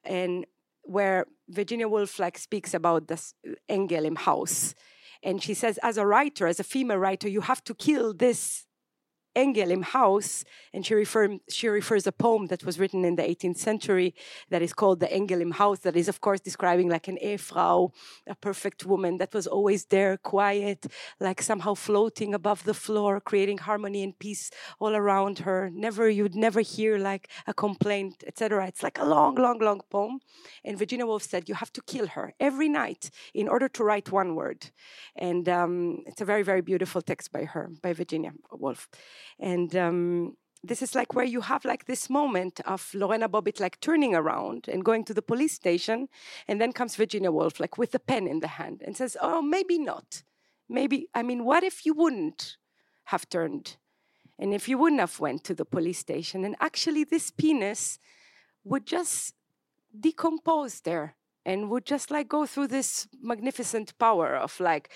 and where Virginia Woolf like speaks about this Engel im Haus. And she says, as a writer, as a female writer, you have to kill this Engel im Haus, and she, refer, she refers a poem that was written in the 18th century that is called the Engel im Haus, that is, of course, describing like an Ehefrau, a perfect woman that was always there, quiet, like somehow floating above the floor, creating harmony and peace all around her. Never, you'd never hear like a complaint, etc. It's like a long, long, long poem. And Virginia Woolf said, you have to kill her every night in order to write one word. And um, it's a very, very beautiful text by her, by Virginia Woolf. And um, this is like where you have like this moment of Lorena Bobbitt like turning around and going to the police station, and then comes Virginia Woolf like with a pen in the hand and says, "Oh, maybe not. Maybe I mean, what if you wouldn't have turned, and if you wouldn't have went to the police station, and actually this penis would just decompose there and would just like go through this magnificent power of like."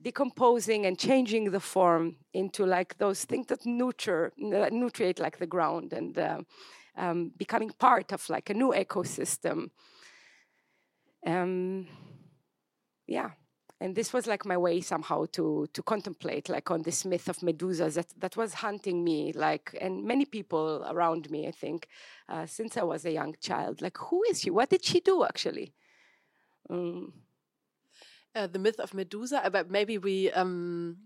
Decomposing and changing the form into like those things that nurture, nutrient like the ground and uh, um, becoming part of like a new ecosystem. Um, yeah, and this was like my way somehow to to contemplate like on this myth of Medusa that that was hunting me like and many people around me I think uh, since I was a young child like who is she what did she do actually. Um, uh, the myth of Medusa, uh, but maybe we um,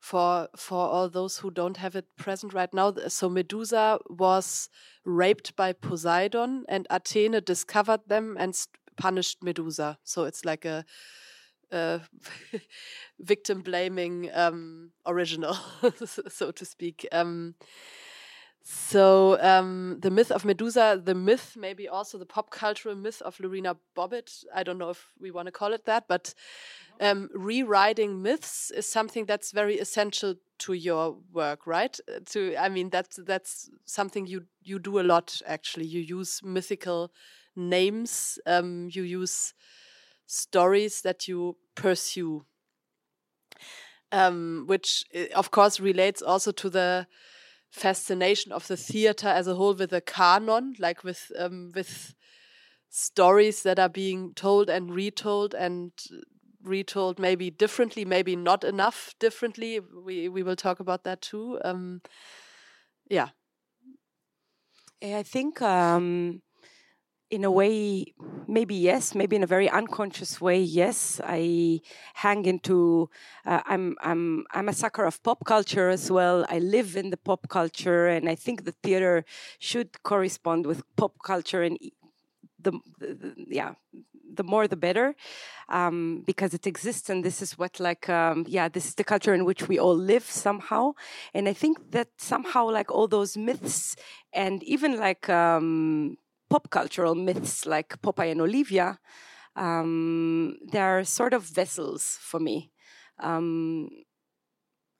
for for all those who don't have it present right now. So Medusa was raped by Poseidon, and Athene discovered them and punished Medusa. So it's like a, a victim blaming um, original, so to speak. Um, So um, the myth of Medusa, the myth, maybe also the pop cultural myth of Lorena Bobbitt. I don't know if we want to call it that, but um, rewriting myths is something that's very essential to your work, right? Uh, to I mean that's that's something you you do a lot actually. You use mythical names. Um, you use stories that you pursue, um, which uh, of course relates also to the fascination of the theater as a whole with the canon, like with um, with stories that are being told and retold and retold maybe differently, maybe not enough differently. We we will talk about that too. Um, yeah, I think um, in a way, maybe yes, maybe in a very unconscious way, yes. I hang into. Uh, I'm I'm I'm a sucker of pop culture as well. I live in the pop culture, and I think the theater should correspond with pop culture, and the, the, yeah, the more the better, um, because it exists, and this is what like um, yeah, this is the culture in which we all live somehow, and I think that somehow like all those myths and even like um, pop cultural myths like Popeye and Olivia, um, they're sort of vessels for me. Um,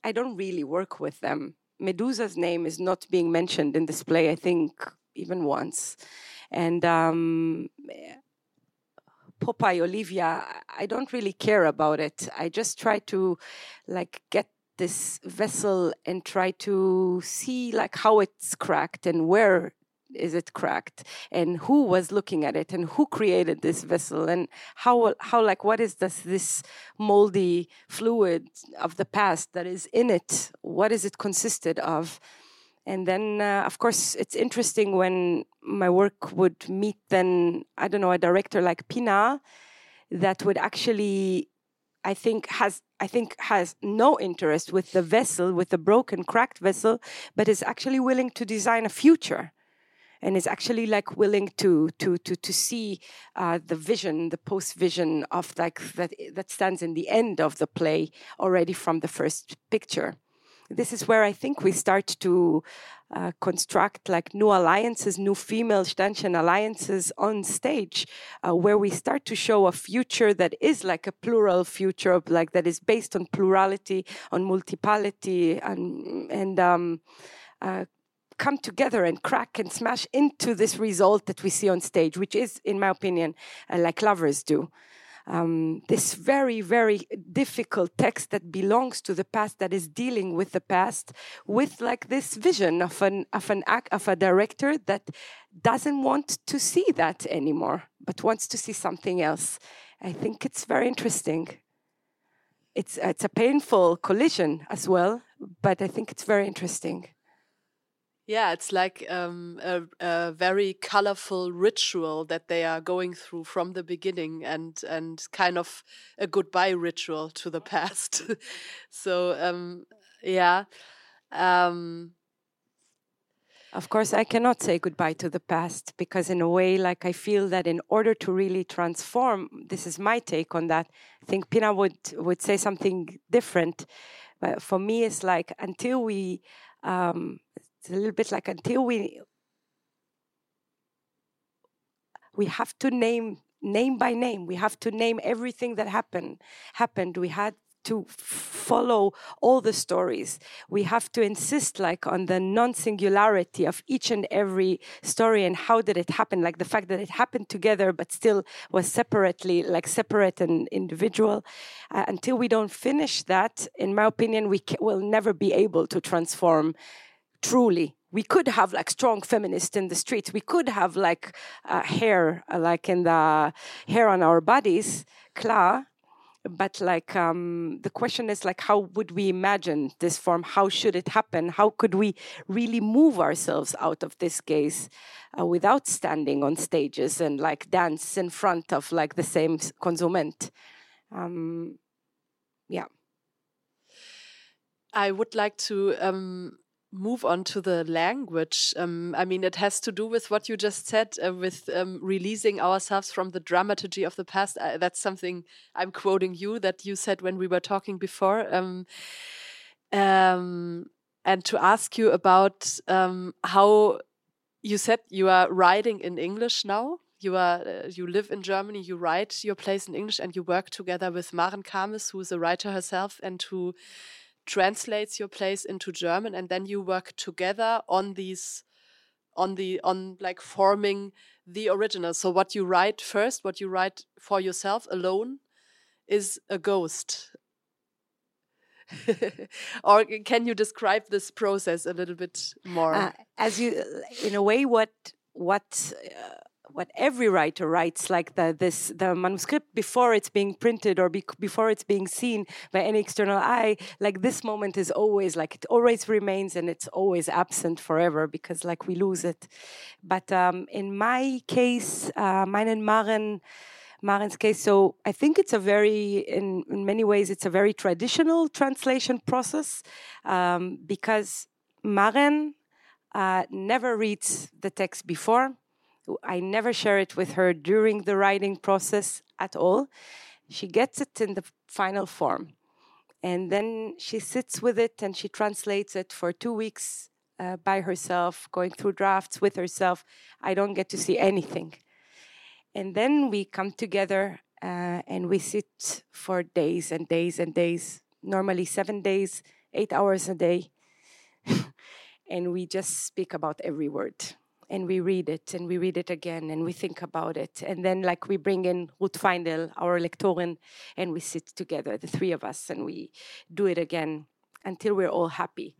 I don't really work with them. Medusa's name is not being mentioned in this play, I think, even once. And um, Popeye, Olivia, I don't really care about it. I just try to like get this vessel and try to see like how it's cracked and where is it cracked? And who was looking at it? And who created this vessel? And how how like what is this this moldy fluid of the past that is in it? What is it consisted of? And then uh, of course it's interesting when my work would meet then i don't know a director like Pinar that would actually i think has i think has no interest with the vessel with the broken cracked vessel but is actually willing to design a future and is actually like willing to to to to see uh, the vision, the post vision of like that that stands in the end of the play already from the first picture. This is where I think we start to uh, construct like new alliances, new female Sternchen alliances on stage, uh, where we start to show a future that is like a plural future, like that is based on plurality, on multipality, and and um, uh, come together and crack and smash into this result that we see on stage, which is, in my opinion, uh, like lovers do. Um, this very, very difficult text that belongs to the past, that is dealing with the past, with like this vision of an of an act of a director that doesn't want to see that anymore, but wants to see something else. I think it's very interesting. It's it's a painful collision as well, but I think it's very interesting. Yeah, it's like um, a, a, very colorful ritual that they are going through from the beginning, and and kind of a goodbye ritual to the past. so um, yeah. Um, of course, I cannot say goodbye to the past because, in a way, like I feel that in order to really transform, this is my take on that. I think Pinar would would say something different, but for me, it's like until we um, it's a little bit like until we we have to name name by name. We have to name everything that happened happened. We had to follow all the stories. We have to insist like on the non-singularity of each and every story and how did it happen, like the fact that it happened together but still was separately, like separate and individual. Uh, until we don't finish that, in my opinion, we will never be able to transform truly we could have like strong feminists in the streets. We could have like uh, hair uh, like in the hair on our bodies klar but like um, the question is like how would we imagine this form? How should it happen? How could we really move ourselves out of this gaze uh, without standing on stages and like dance in front of like the same consument um, yeah. I would like to um move on to the language, um, I mean, it has to do with what you just said, uh, with um, releasing ourselves from the dramaturgy of the past. Uh, that's something I'm quoting you that you said when we were talking before. Um, um and to ask you about um, how you said you are writing in English now. You are uh, you live in Germany. You write your plays in English, and you work together with Maren Kames, who is a writer herself, and who translates your plays into German. And then you work together on these, on the on like forming the original. So what you write first, what you write for yourself alone, is a ghost or can you describe this process a little bit more? Uh, as you, in a way, what what uh, what every writer writes, like the this the manuscript before it's being printed or be, before it's being seen by any external eye, like this moment is always like it always remains and it's always absent forever because like we lose it. But um, in my case, uh, mine and Maren Maren's case. So I think it's a very, in, in many ways, it's a very traditional translation process um, because Maren uh, never reads the text before. I never share it with her during the writing process at all. She gets it in the final form. And then she sits with it and she translates it for two weeks uh, by herself, going through drafts with herself. I don't get to see anything. And then we come together uh, and we sit for days and days and days, normally seven days, eight hours a day. and we just speak about every word. And we read it and we read it again and we think about it. And then, like, we bring in Ruth Feindl, our lectorin, and we sit together, the three of us, and we do it again until we're all happy.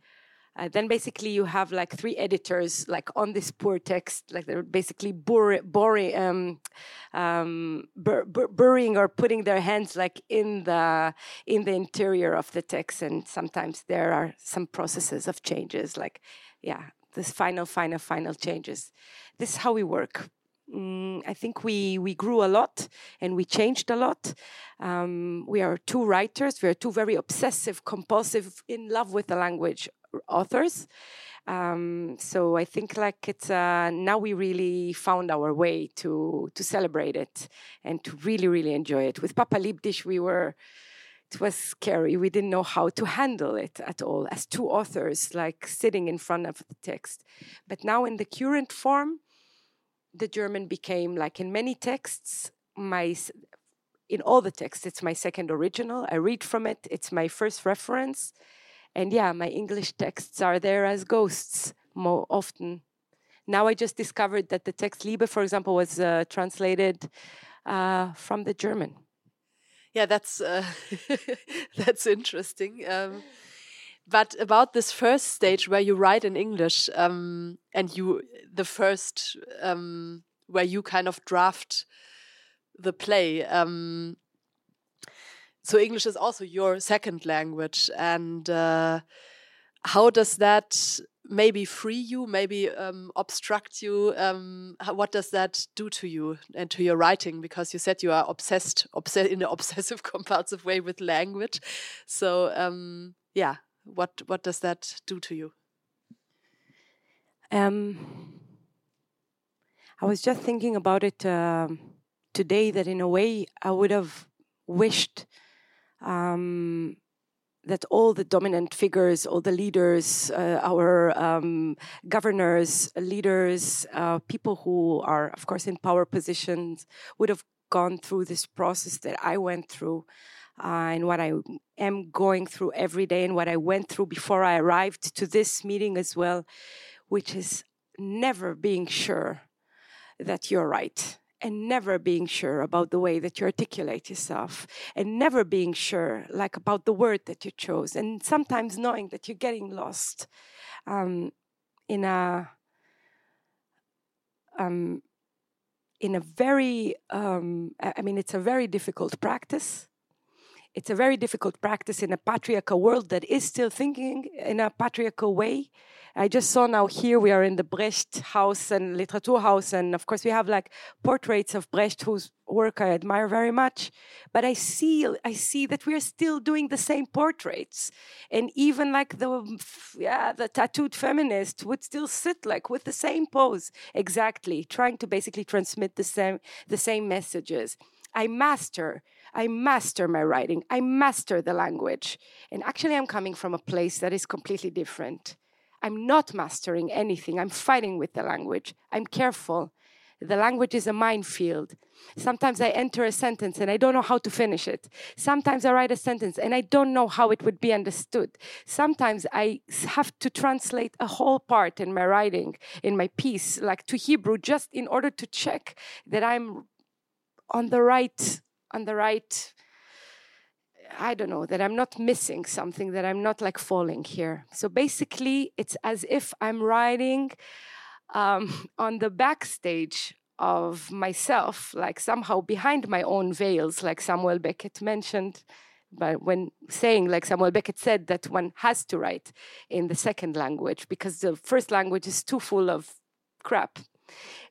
Uh, then basically you have like three editors like on this poor text like they're basically bur- bur- um, um, bur- burying or putting their hands like in the in the interior of the text and sometimes there are some processes of changes like yeah this final final final changes this is how we work Mm, I think we we grew a lot and we changed a lot. Um, we are two writers. We are two very obsessive, compulsive, in love with the language authors. Um, so I think like it's uh, now we really found our way to to celebrate it and to really really enjoy it. With Papa liebt dich, we were it was scary. We didn't know how to handle it at all as two authors, like sitting in front of the text. But now in the current form, the German became like in many texts my in all the texts it's my second original. I read from it. It's my first reference and yeah, my English texts are there as ghosts more often. Now I just discovered that the text Liebe, for example, was uh, translated uh, from the German. Yeah, that's uh, that's interesting. Um, but about this first stage where you write in English, um, and you the first um, where you kind of draft the play. Um, so English is also your second language, and uh, how does that maybe free you, maybe um, obstruct you? Um, what does that do to you and to your writing? Because you said you are obsessed, obsessed in an obsessive compulsive way with language. So um, yeah, what what does that do to you? Um, I was just thinking about it uh, today. That in a way, I would have wished um, that all the dominant figures, all the leaders, uh, our um, governors, leaders, uh, people who are, of course, in power positions, would have gone through this process that I went through. Uh, and what I am going through every day, and what I went through before I arrived to this meeting as well, which is never being sure that you're right and never being sure about the way that you articulate yourself and never being sure like about the word that you chose and sometimes knowing that you're getting lost um, in a um, in a very um, i mean it's a very difficult practice it's a very difficult practice in a patriarchal world that is still thinking in a patriarchal way. I just saw now here we are in the Brecht house and Literaturhaus, and of course we have like portraits of Brecht, whose work I admire very much. But I see, I see that we are still doing the same portraits, and even like the yeah the tattooed feminist would still sit like with the same pose exactly, trying to basically transmit the same the same messages. I master I master my writing, I master the language. And actually, I'm coming from a place that is completely different. I'm not mastering anything, I'm fighting with the language, I'm careful. The language is a minefield. Sometimes I enter a sentence and I don't know how to finish it. Sometimes I write a sentence and I don't know how it would be understood. Sometimes I have to translate a whole part in my writing, in my piece, like to Hebrew, just in order to check that I'm on the right, on the right. I don't know, that I'm not missing something, that I'm not like falling here. So basically, it's as if I'm writing um, on the backstage of myself, like somehow behind my own veils, like Samuel Beckett mentioned, but when saying, like Samuel Beckett said, that one has to write in the second language because the first language is too full of crap.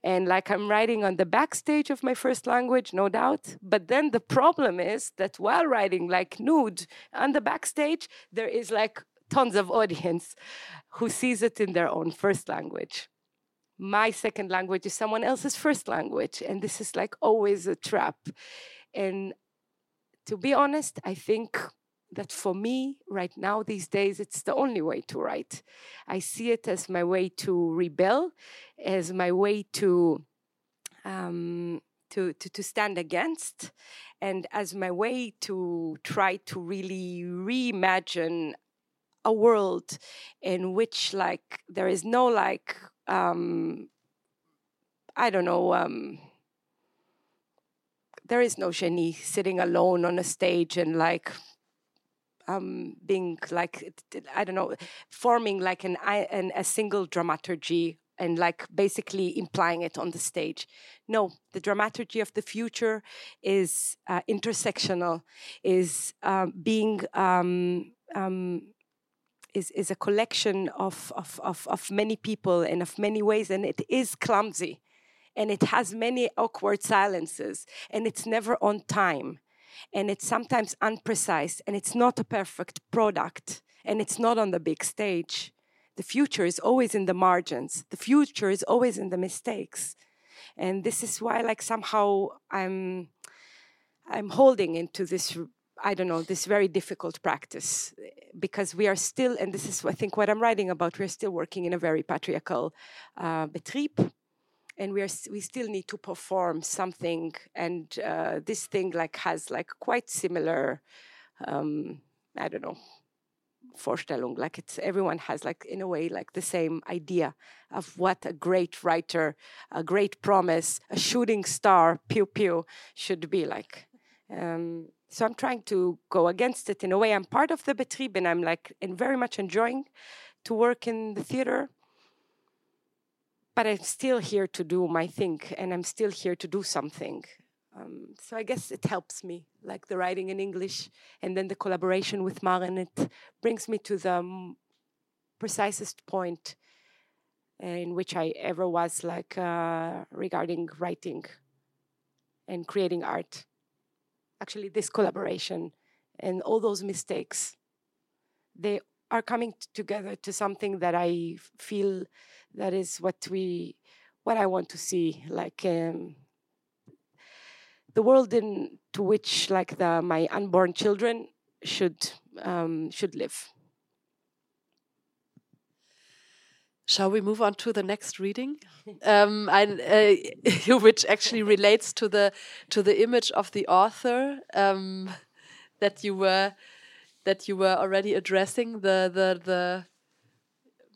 And like I'm writing on the backstage of my first language, no doubt. But then the problem is that while writing like nude on the backstage, there is like tons of audience who sees it in their own first language my second language is someone else's first language. And this is like always a trap. And to be honest, I think that for me right now these days it's the only way to write i see it as my way to rebel as my way to um, to, to, to stand against and as my way to try to really reimagine a world in which like there is no like um, I don't know. Um, there is no genie sitting alone on a stage and like um, being like I don't know, forming like an, an a single dramaturgy and like basically implying it on the stage. No, the dramaturgy of the future is uh, intersectional, is uh, being um, um, is, is a collection of, of, of, of many people and of many ways, and it is clumsy. And it has many awkward silences, and it's never on time. And it's sometimes unprecise, and it's not a perfect product, and it's not on the big stage. The future is always in the margins, the future is always in the mistakes. And this is why, like, somehow I'm. I'm holding into this I don't know, this very difficult practice because we are still, and this is, I think, what I'm writing about, we're still working in a very patriarchal uh, betrieb. And we are we still need to perform something, and uh, this thing like has like quite similar, um, I don't know, Vorstellung. Like it's everyone has like in a way like the same idea of what a great writer, a great promise, a shooting star, pew pew, should be like. Um, so I'm trying to go against it in a way. I'm part of the Betrieb and I'm like and very much enjoying to work in the theater. But I'm still here to do my thing and I'm still here to do something. Um, so I guess it helps me, like the writing in English and then the collaboration with Maren. It brings me to the precisest point in which I ever was, like uh, regarding writing and creating art actually this collaboration and all those mistakes they are coming together to something that i feel that is what we what i want to see like um, the world in to which like the my unborn children should um, should live. Shall we move on to the next reading, um, uh, which actually relates to the to the image of the author um, that you were that you were already addressing the the the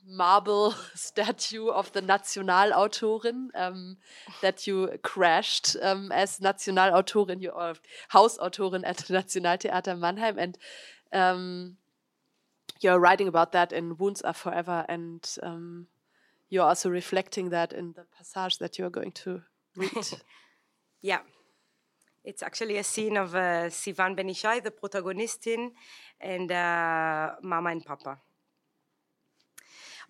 marble statue of the Nationalautorin um, that you crashed um, as Nationalautorin, you are Hausautorin at the Nationaltheater Mannheim, and um, you're writing about that in Wounds Are Forever, and um, you're also reflecting that in the passage that you're going to read. yeah. It's actually a scene of uh, Sivan Benishai, the protagonistin, and uh, Mama and Papa.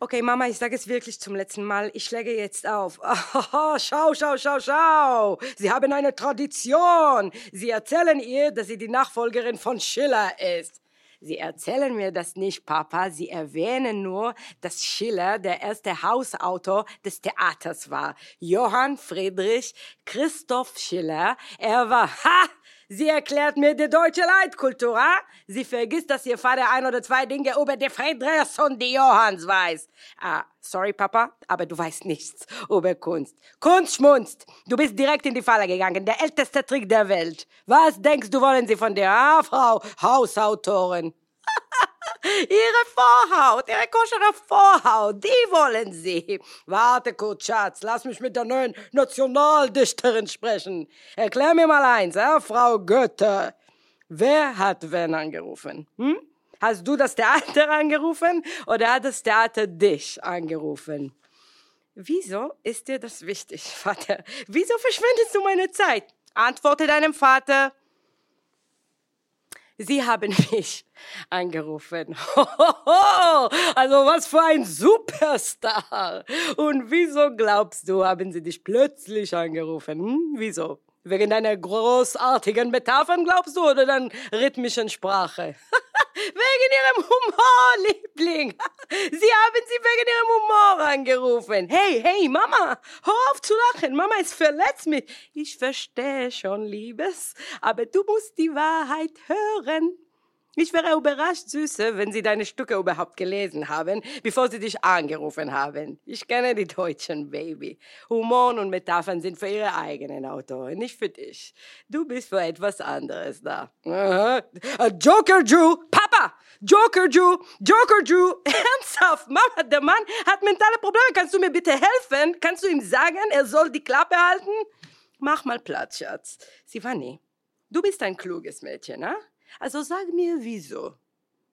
Okay, Mama, ich sage es wirklich zum letzten Mal. Ich schläge jetzt auf. Oh, schau, schau, schau, schau. Sie haben eine Tradition. Sie erzählen ihr, dass sie die Nachfolgerin von Schiller ist. Sie erzählen mir das nicht, Papa. Sie erwähnen nur, dass Schiller der erste Hausautor des Theaters war. Johann Friedrich Christoph Schiller. Er war, ha! Sie erklärt mir die deutsche Leitkultur, ha? Sie vergisst, dass ihr Vater ein oder zwei Dinge über die Friedrichs und die Johanns weiß. Ah, sorry, Papa, aber du weißt nichts über Kunst. Kunst schmunzt. Du bist direkt in die Falle gegangen. Der älteste Trick der Welt. Was denkst du, wollen sie von dir, ah, Frau Hausautorin? ihre Vorhaut, ihre koschere Vorhaut, die wollen sie. Warte kurz, Schatz, lass mich mit der neuen Nationaldichterin sprechen. Erklär mir mal eins, äh, Frau Goethe. Wer hat wen angerufen? Hm? Hast du das Theater angerufen oder hat das Theater dich angerufen? Wieso ist dir das wichtig, Vater? Wieso verschwendest du meine Zeit? Antworte deinem Vater. Sie haben mich angerufen. Also was für ein Superstar. Und wieso glaubst du, haben sie dich plötzlich angerufen? Hm? Wieso? Wegen deiner großartigen Metaphern, glaubst du, oder deiner rhythmischen Sprache? wegen ihrem Humor, Liebling. Sie haben sie wegen ihrem Humor angerufen. Hey, hey, Mama, hör auf zu lachen. Mama ist verletzt mit. Ich verstehe schon, Liebes, aber du musst die Wahrheit hören. Ich wäre überrascht, Süße, wenn Sie deine Stücke überhaupt gelesen haben, bevor Sie dich angerufen haben. Ich kenne die Deutschen, Baby. Humor und Metaphern sind für ihre eigenen Autoren, nicht für dich. Du bist für etwas anderes da. Aha. Joker Jew! Papa! Joker Jew! Joker Jew! Ernsthaft, Mama, der Mann hat mentale Probleme. Kannst du mir bitte helfen? Kannst du ihm sagen, er soll die Klappe halten? Mach mal Platz, Schatz. Sivani, du bist ein kluges Mädchen, ne? Also sag mir, wieso?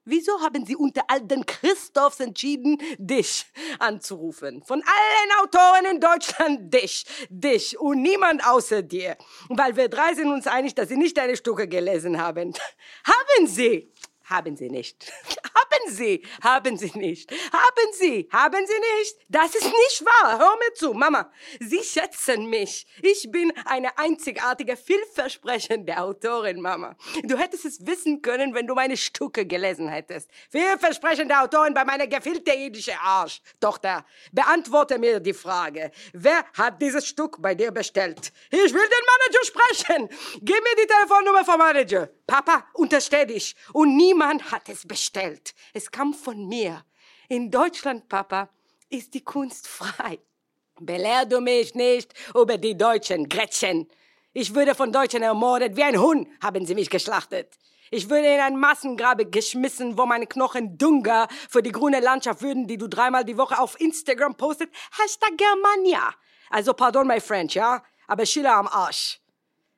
Wieso haben Sie unter all den Christophs entschieden, dich anzurufen? Von allen Autoren in Deutschland dich, dich und niemand außer dir. Weil wir drei sind uns einig, dass Sie nicht deine Stücke gelesen haben. haben Sie? Haben Sie nicht. Haben Sie. Haben Sie nicht. Haben Sie. Haben Sie nicht. Das ist nicht wahr. Hör mir zu, Mama. Sie schätzen mich. Ich bin eine einzigartige, vielversprechende Autorin, Mama. Du hättest es wissen können, wenn du meine Stücke gelesen hättest. Vielversprechende Autorin bei meiner gefillte jüdische Arsch. Tochter, beantworte mir die Frage. Wer hat dieses Stück bei dir bestellt? Ich will den Manager sprechen. Gib mir die Telefonnummer vom Manager. Papa, untersteh dich. Und niemand hat es bestellt. Es kam von mir. In Deutschland, Papa, ist die Kunst frei. Belehr du mich nicht über die Deutschen, Gretchen. Ich würde von Deutschen ermordet. Wie ein Hund haben sie mich geschlachtet. Ich würde in ein Massengrabe geschmissen, wo meine Knochen Dunga für die grüne Landschaft würden, die du dreimal die Woche auf Instagram postet. Hashtag Germania. Also pardon my French, ja? Aber Schiller am Arsch.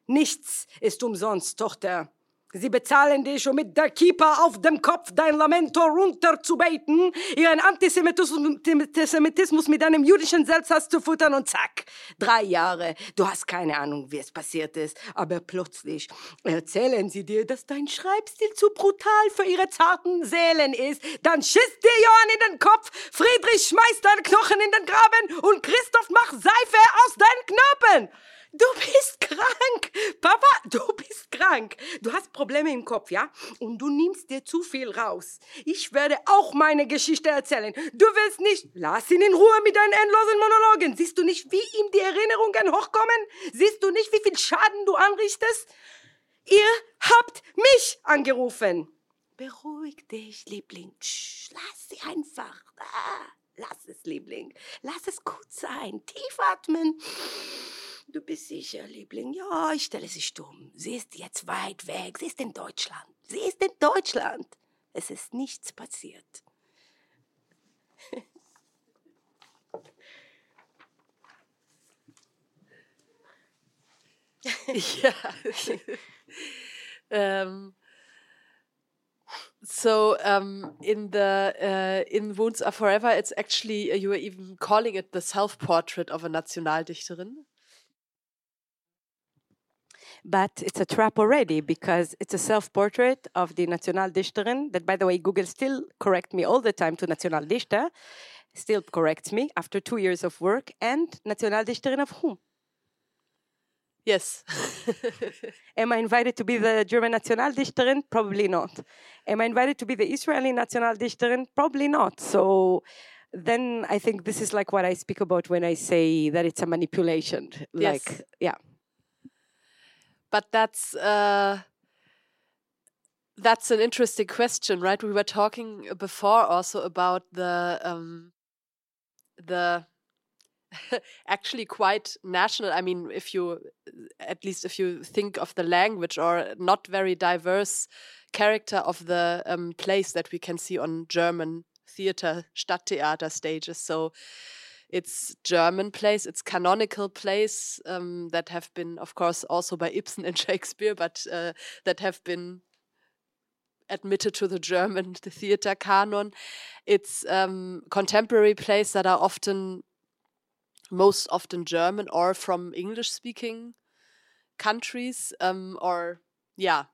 Nichts ist umsonst, Tochter. Sie bezahlen dich, um mit der Kippa auf dem Kopf dein Lamento runterzubeten, ihren Antisemitismus mit deinem jüdischen Selbsthass zu futtern und zack, drei Jahre. Du hast keine Ahnung, wie es passiert ist, aber plötzlich erzählen sie dir, dass dein Schreibstil zu brutal für ihre zarten Seelen ist. Dann schießt dir Johann in den Kopf, Friedrich schmeißt deine Knochen in den Graben und Christoph macht Seife aus deinen Knöpfen. Du bist krank. Papa, du bist krank. Du hast Probleme im Kopf, ja? Und du nimmst dir zu viel raus. Ich werde auch meine Geschichte erzählen. Du willst nicht. Lass ihn in Ruhe mit deinen endlosen Monologen. Siehst du nicht, wie ihm die Erinnerungen hochkommen? Siehst du nicht, wie viel Schaden du anrichtest? Ihr habt mich angerufen. Beruhig dich, Liebling. Tsch, lass sie einfach. Ah, lass es, Liebling. Lass es gut sein. Tief atmen. Du bist sicher, Liebling. Ja, ich stelle sie stumm. Sie ist jetzt weit weg. Sie ist in Deutschland. Sie ist in Deutschland. Es ist nichts passiert. yeah. um, so um, in the uh, in Wounds Are Forever, it's actually uh, you were even calling it the self-portrait of a Nationaldichterin. but it's a trap already because it's a self-portrait of the Nationaldichterin that, by the way, Google still correct me all the time to Nationaldichter, still corrects me after two years of work, and Nationaldichterin of whom? Yes. Am I invited to be the German Nationaldichterin? Probably not. Am I invited to be the Israeli Nationaldichterin? Probably not. So then I think this is like what I speak about when I say that it's a manipulation. Like, yes. yeah. but that's uh, that's an interesting question, right? We were talking before also about the um, the actually quite national. I mean, if you at least if you think of the language or not very diverse character of the um, plays that we can see on German theater, Stadttheater stages. So it's German plays, it's canonical plays um, that have been, of course, also by Ibsen and Shakespeare, but uh, that have been admitted to the German the theater canon. It's um, contemporary plays that are often, most often German or from English speaking countries um, or yeah.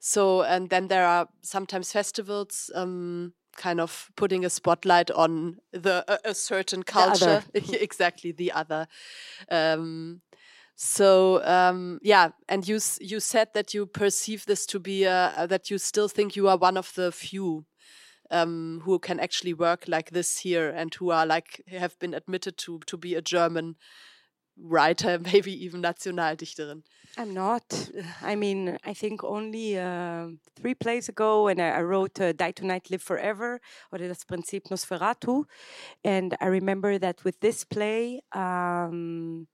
So and then there are sometimes festivals. Um, kind of putting a spotlight on the a, a certain culture the exactly the other um, so um, yeah and you you said that you perceive this to be a, that you still think you are one of the few um, who can actually work like this here and who are like have been admitted to to be a german writer maybe even nationaldichterin I'm not. I mean, I think only uh, three plays ago when I, I wrote uh, Die Tonight, Live Forever, or das Prinzip Nosferatu. And I remember that with this play, um,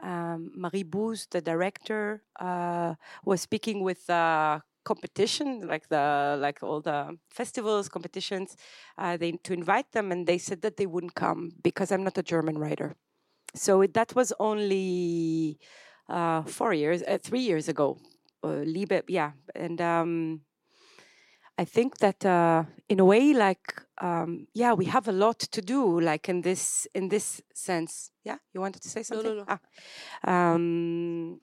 um, Marie Bues, the director, uh, was speaking with uh, competition, like the like all the festivals, competitions, uh, they to invite them, and they said that they wouldn't come because I'm not a German writer. So it, that was only uh, four years, uh, three years ago. Uh, Liebe, yeah, and um, I think that uh, in a way, like, um, yeah, we have a lot to do, like in this in this sense. Yeah, you wanted to say something? No, no, no. Ah. Um,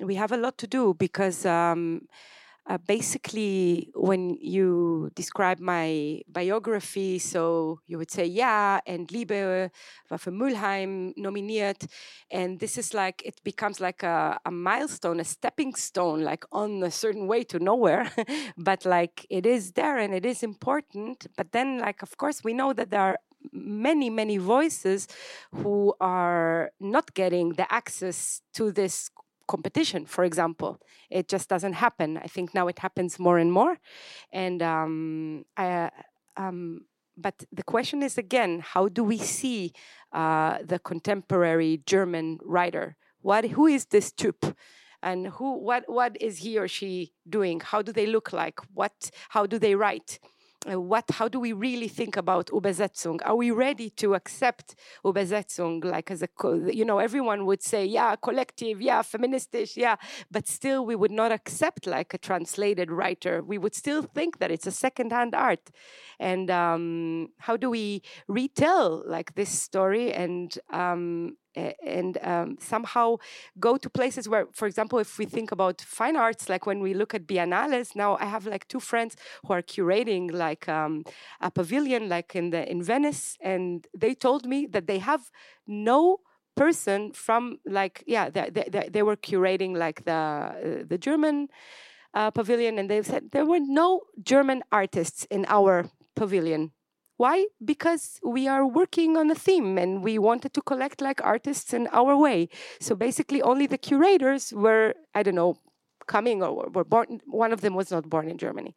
we have a lot to do because um, uh, basically, when you describe my biography, so you would say, yeah, and Liebe war für Mülheim nominiert. And this is like, it becomes like a, a milestone, a stepping stone, like on a certain way to nowhere. but like, it is there and it is important. But then, like, of course, we know that there are many, many voices who are not getting the access to this competition, for example. It just doesn't happen. I think now it happens more and more. And um, I, um, but the question is again, how do we see uh, the contemporary German writer? What, who is this Typ? And who, what, what is he or she doing? How do they look like? What, how do they write? Uh, what how do we really think about Übersetzung? Are we ready to accept Übersetzung like as a you know everyone would say yeah collective yeah feministish yeah but still we would not accept like a translated writer. We would still think that it's a second-hand art. And um, how do we retell like this story and um, and um, somehow go to places where, for example, if we think about fine arts, like when we look at biennales, now I have like two friends who are curating like um, a pavilion, like in the in Venice, and they told me that they have no person from like yeah they, they, they were curating like the uh, the German uh, pavilion, and they said there were no German artists in our pavilion why? Because we are working on a theme and we wanted to collect like artists in our way. So basically, only the curators were, I don't know, coming or were born. One of them was not born in Germany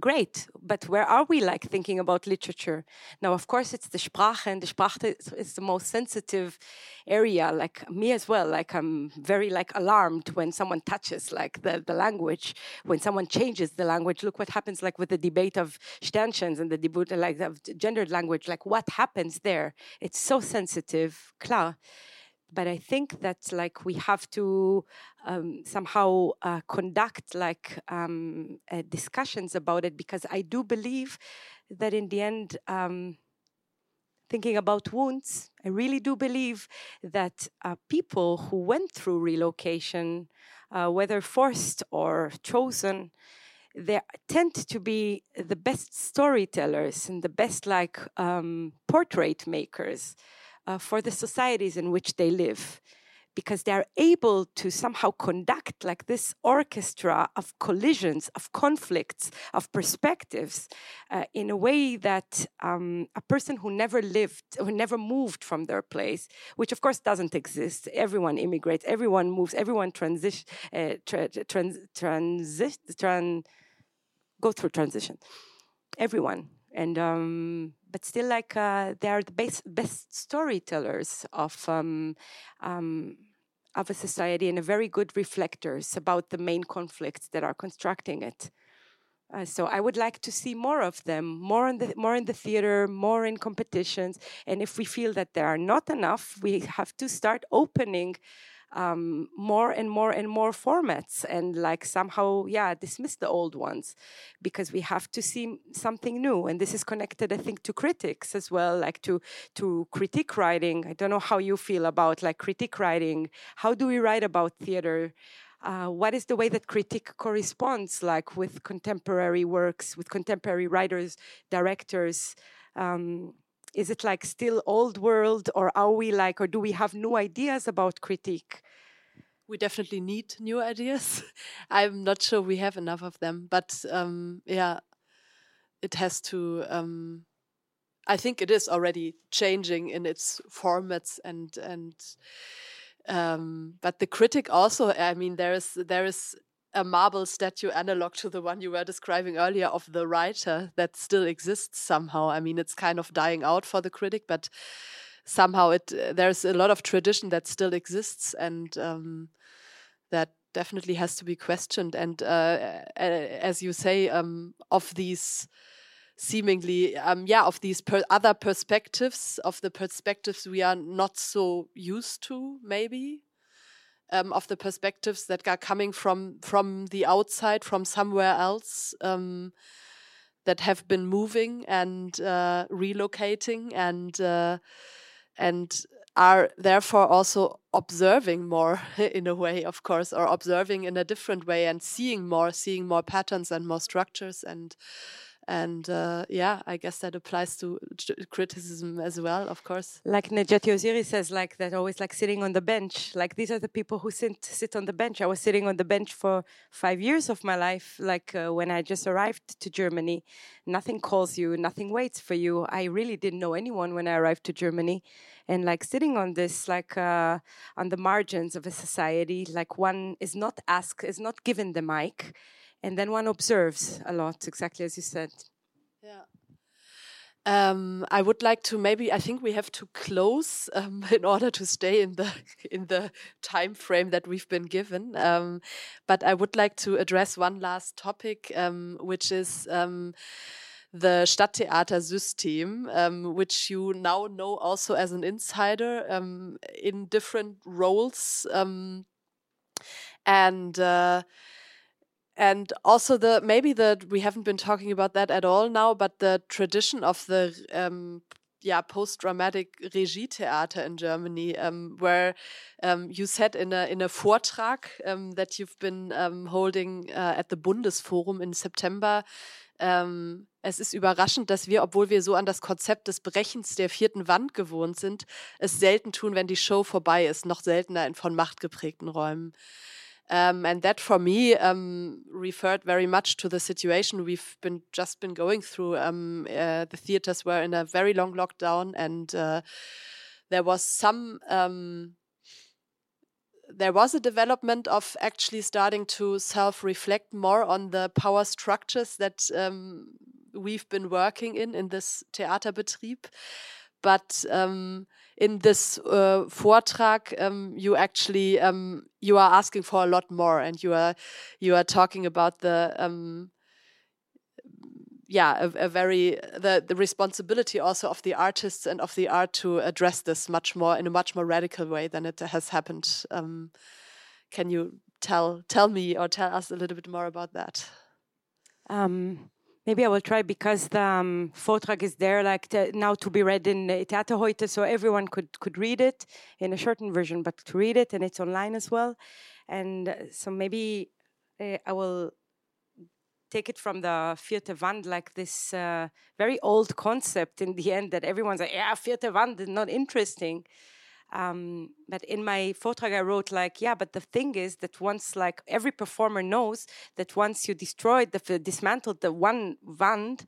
great but where are we like thinking about literature? Now of course it's the sprache and the sprache is the most sensitive area like me as well like i'm very like alarmed when someone touches like the, the language when someone changes the language. Look what happens like with the debate of Sternchens and the debate like of gendered language like what happens there? It's so sensitive. Klar but I think that like we have to um, somehow uh, conduct like um, uh, discussions about it because I do believe that in the end, um, thinking about wounds, I really do believe that uh, people who went through relocation, uh, whether forced or chosen, they tend to be the best storytellers and the best like um, portrait makers uh, for the societies in which they live. because they're able to somehow conduct like this orchestra of collisions, of conflicts, of perspectives uh, in a way that um, a person who never lived, who never moved from their place, which of course doesn't exist, everyone immigrates, everyone moves, everyone transition, uh, tra- trans, tran, go through transition, everyone. And um, but still like uh, they are the best, best storytellers of um, um, of a society and a very good reflectors about the main conflicts that are constructing it. Uh, so I would like to see more of them, more in the more in the theater, more in competitions. And if we feel that there are not enough, we have to start opening um, more and more and more formats and like somehow yeah dismiss the old ones because we have to see something new. And this is connected i think to critics as well like to to critique writing. I don't know how you feel about like critique writing. How do we write about theater? Uh, what is the way that critique corresponds like with contemporary works with contemporary writers directors? Um, is it like still old world or are we like or do we have new ideas about critique? We definitely need new ideas. I'm not sure we have enough of them but um, yeah it has to um, i think it is already changing in its formats and and um, but the critic also i mean there is there is a marble statue analog to the one you were describing earlier of the writer that still exists somehow. I mean, it's kind of dying out for the critic, but somehow it uh, there's a lot of tradition that still exists, and um, that definitely has to be questioned. And uh, as you say, um, of these seemingly um, yeah of these per other perspectives of the perspectives we are not so used to maybe um, of the perspectives that are coming from from the outside, from somewhere else, um, that have been moving and uh, relocating and uh, and are therefore also observing more in a way, of course, or observing in a different way and seeing more, seeing more patterns and more structures and and uh, yeah i guess that applies to criticism as well of course. Like Necati Öziri says like that always like sitting on the bench. Like these are the people who sit, sit on the bench. I was sitting on the bench for five years of my life like uh, when i just arrived to germany. Nothing calls you nothing waits for you. I really didn't know anyone when i arrived to germany. And like sitting on this like uh, on the margins of a society like one is not asked is not given the mic and then one observes a lot, exactly as you said. Yeah. Um, I would like to maybe I think we have to close um, in order to stay in the in the time frame that we've been given. Um, but I would like to address one last topic, um, which is um, the Stadttheater system, um, which you now know also as an insider in different roles, and. Uh, and also the maybe the we haven't been talking about that at all now, but the tradition of the um, yeah post dramatic Regie Theater in Germany, um, where um, you said in a in a Vortrag um, that you've been um, holding uh, at the Bundesforum in September. Ähm, es ist überraschend, dass wir, obwohl wir so an das Konzept des Brechens der vierten Wand gewohnt sind, es selten tun, wenn die Show vorbei ist, noch seltener in von Macht geprägten Räumen. Um, and that for me um, referred very much to the situation we've been just been going through. Um, uh, the theaters were in a very long lockdown, and uh, there was some. Um, there was a development of actually starting to self-reflect more on the power structures that um, we've been working in in this Theaterbetrieb, but um, in this uh, Vortrag, um, you actually um, you are asking for a lot more, and you are you are talking about the um, yeah a, a, very the the responsibility also of the artists and of the art to address this much more in a much more radical way than it has happened. Um, can you tell tell me or tell us a little bit more about that? Um, Maybe I will try because the um, Vortrag is there, like to, now to be read in Theater heute, so everyone could could read it in a shortened version, but to read it and it's online as well. And uh, so maybe uh, I will take it from the vierte Wand, like this uh, very old concept in the end that everyone's like, yeah, vierte Wand is not interesting. Um, but in my Vortrag, I wrote like, yeah, but the thing is that once, like, every performer knows that once you destroyed the dismantled the one wand,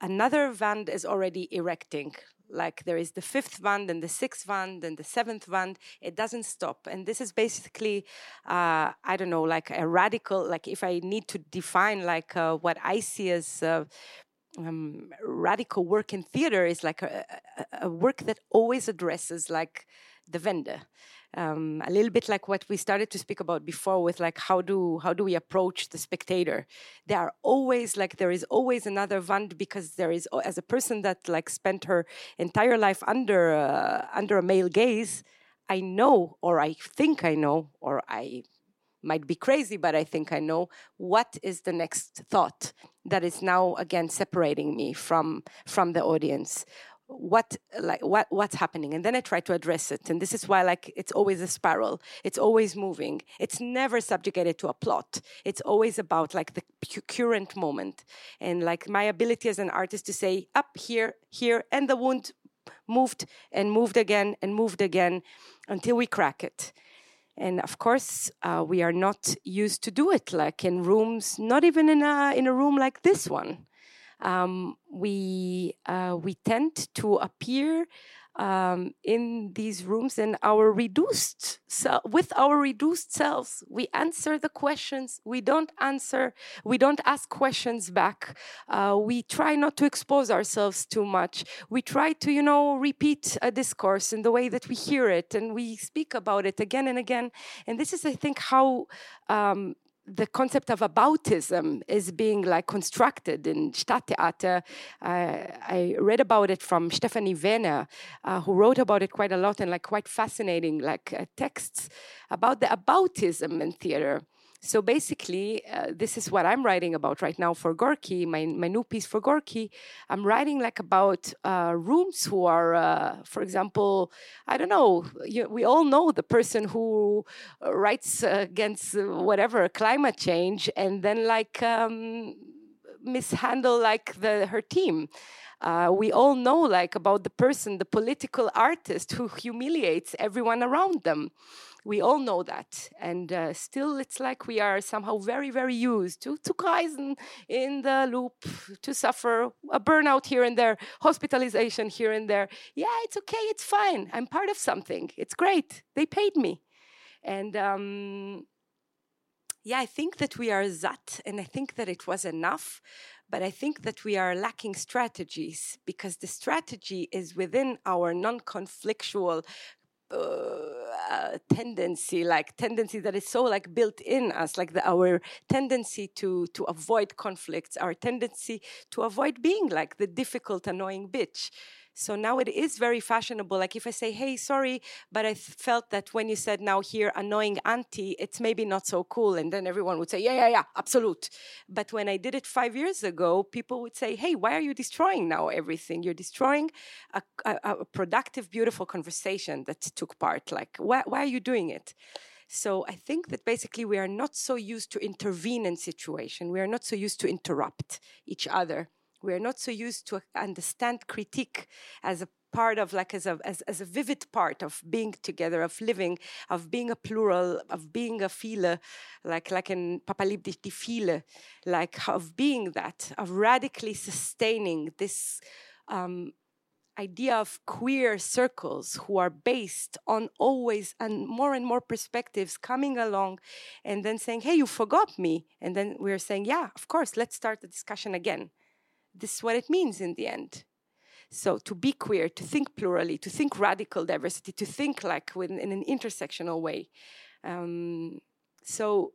another wand is already erecting. Like there is the fifth wand and the sixth wand and the seventh wand. It doesn't stop. And this is basically uh, i don't know like a radical like if i need to define like uh, what i see as uh, um, radical work in theater is like a, a, a work that always addresses like the vendor. Um, a little bit like what we started to speak about before with like how do how do we approach the spectator? There are always like there is always another wand because there is as a person that like spent her entire life under uh, under a male gaze i know or i think i know or i might be crazy but i think i know what is the next thought that is now again separating me from from the audience? What like what what's happening? And then i try to address it. And this is why like it's always a spiral. It's always moving. It's never subjugated to a plot. It's always about like the current moment. And like my ability as an artist to say up here here and the wound moved and moved again and moved again until we crack it and of course uh, we are not used to do it like in rooms not even in a in a room like this one. Um, we uh, we tend to appear um, in these rooms and our reduced with our reduced selves we answer the questions. We don't answer we don't ask questions back. Uh, we try not to expose ourselves too much. We try to you know repeat a discourse in the way that we hear it and we speak about it again and again. And this is i think how um, the concept of aboutism is being like constructed in Stadttheater. Uh, I read about it from Stephanie Werner, uh, who wrote about it quite a lot and like quite fascinating like uh, texts about the aboutism in theater. So basically, uh, this is what I'm writing about right now for Gorki, my, my new piece for Gorki. I'm writing like about uh, rooms who are, uh, for example, I don't know, you, we all know the person who writes against whatever climate change and then like um, mishandle like the her team. Uh, we all know like about the person, the political artist who humiliates everyone around them we all know that. And uh, still it's like we are somehow very very used to to Kreisen in the loop to suffer a burnout here and there hospitalization here and there. Yeah it's okay it's fine. I'm part of something. It's great. They paid me. And um, yeah i think that we are that and i think that it was enough but I think that we are lacking strategies because the strategy is within our non conflictual uh, tendency like tendency that is so like built in us like the, our tendency to to avoid conflicts our tendency to avoid being like the difficult annoying bitch so now it is very fashionable. Like if I say, hey, sorry, but I felt that when you said now here, annoying auntie, it's maybe not so cool. And then everyone would say, yeah, yeah, yeah, absolute. But when I did it five years ago, people would say, hey, why are you destroying now everything? You're destroying a, a, a productive, beautiful conversation that took part. Like, why, why are you doing it? So I think that basically we are not so used to intervene in situation. We are not so used to interrupt each other we are not so used to understand critique as a part of like as a as, as a vivid part of being together of living of being a plural of being a file like like in Papa liebt dich like of being that of radically sustaining this um, idea of queer circles who are based on always and more and more perspectives coming along and then saying hey you forgot me. And then we're saying yeah of course let's start the discussion again this is what it means in the end. So to be queer, to think plurally, to think radical diversity, to think like in an intersectional way. Um, so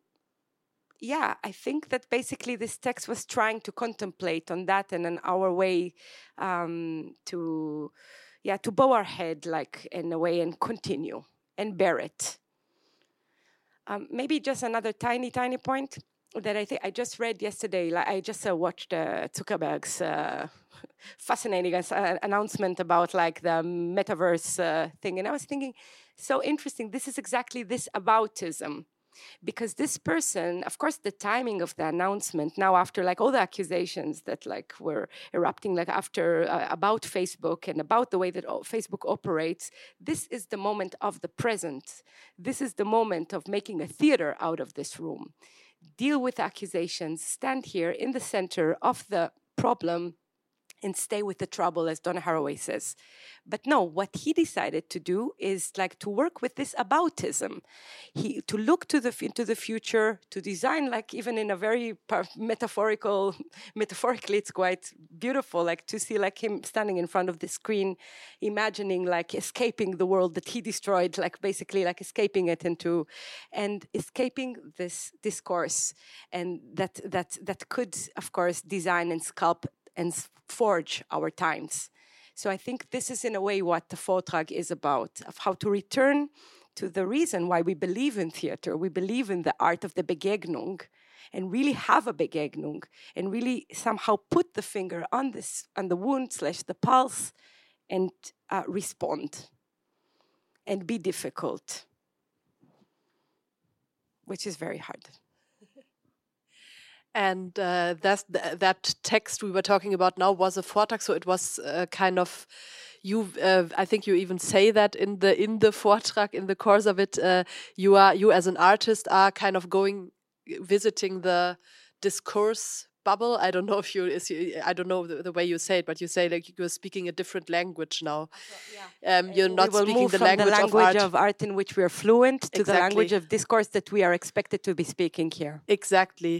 yeah, I think that basically this text was trying to contemplate on that and on our way um, to, yeah, to bow our head like in a way and continue and bear it. Um, maybe just another tiny, tiny point that I think I just read yesterday. Like I just uh, watched uh, Zuckerberg's uh, fascinating uh, announcement about like the metaverse uh, thing, and I was thinking, so interesting. This is exactly this aboutism. because this person of course the timing of the announcement now after like all the accusations that like were erupting like after uh, about facebook and about the way that facebook operates this is the moment of the present this is the moment of making a theater out of this room deal with accusations stand here in the center of the problem and stay with the trouble, as Donna Haraway says. But no, what he decided to do is like to work with this aboutism, he to look to the into the future, to design like even in a very metaphorical, metaphorically, it's quite beautiful, like to see like him standing in front of the screen, imagining like escaping the world that he destroyed, like basically like escaping it into, and escaping this discourse, and that that that could of course design and sculpt and forge our times. So I think this is in a way what the Vortrag is about, of how to return to the reason why we believe in theater. We believe in the art of the Begegnung and really have a Begegnung and really somehow put the finger on this, on the wound slash the pulse and uh, respond and be difficult, which is very hard and uh, that that text we were talking about now was a Vortrag, so it was uh, kind of you. Uh, I think you even say that in the in the Vortrag in the course of it. Uh, you are you as an artist are kind of going visiting the discourse bubble. I don't know if you, is you I don't know the, the, way you say it, but you say like you're speaking a different language now. Yeah. Um, you're not speaking the language, the language, of, art. of art in which we are fluent to exactly. the language of discourse that we are expected to be speaking here. Exactly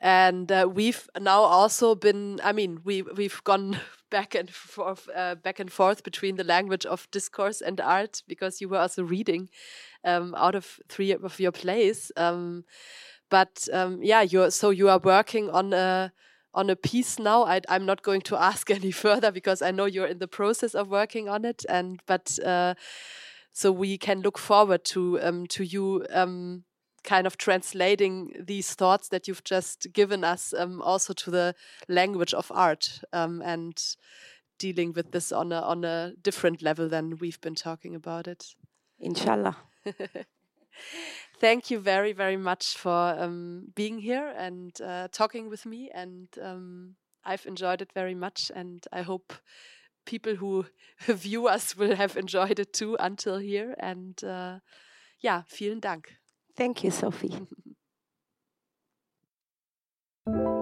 and uh, we've now also been i mean we we've gone back and forth uh, back and forth between the language of discourse and art because you were also reading um, out of three of your plays um, but um, yeah you're so you are working on a on a piece now I, am not going to ask any further because i know you're in the process of working on it and but uh, so we can look forward to um, to you um, kind of translating these thoughts that you've just given us um, also to the language of art um, and dealing with this on a on a different level than we've been talking about it. Inshallah. thank you very, very much for um, being here and uh, talking with me. And um, I've enjoyed it very much. And I hope people who view us will have enjoyed it too until here. And uh, yeah, vielen Dank. Thank you, Sophie.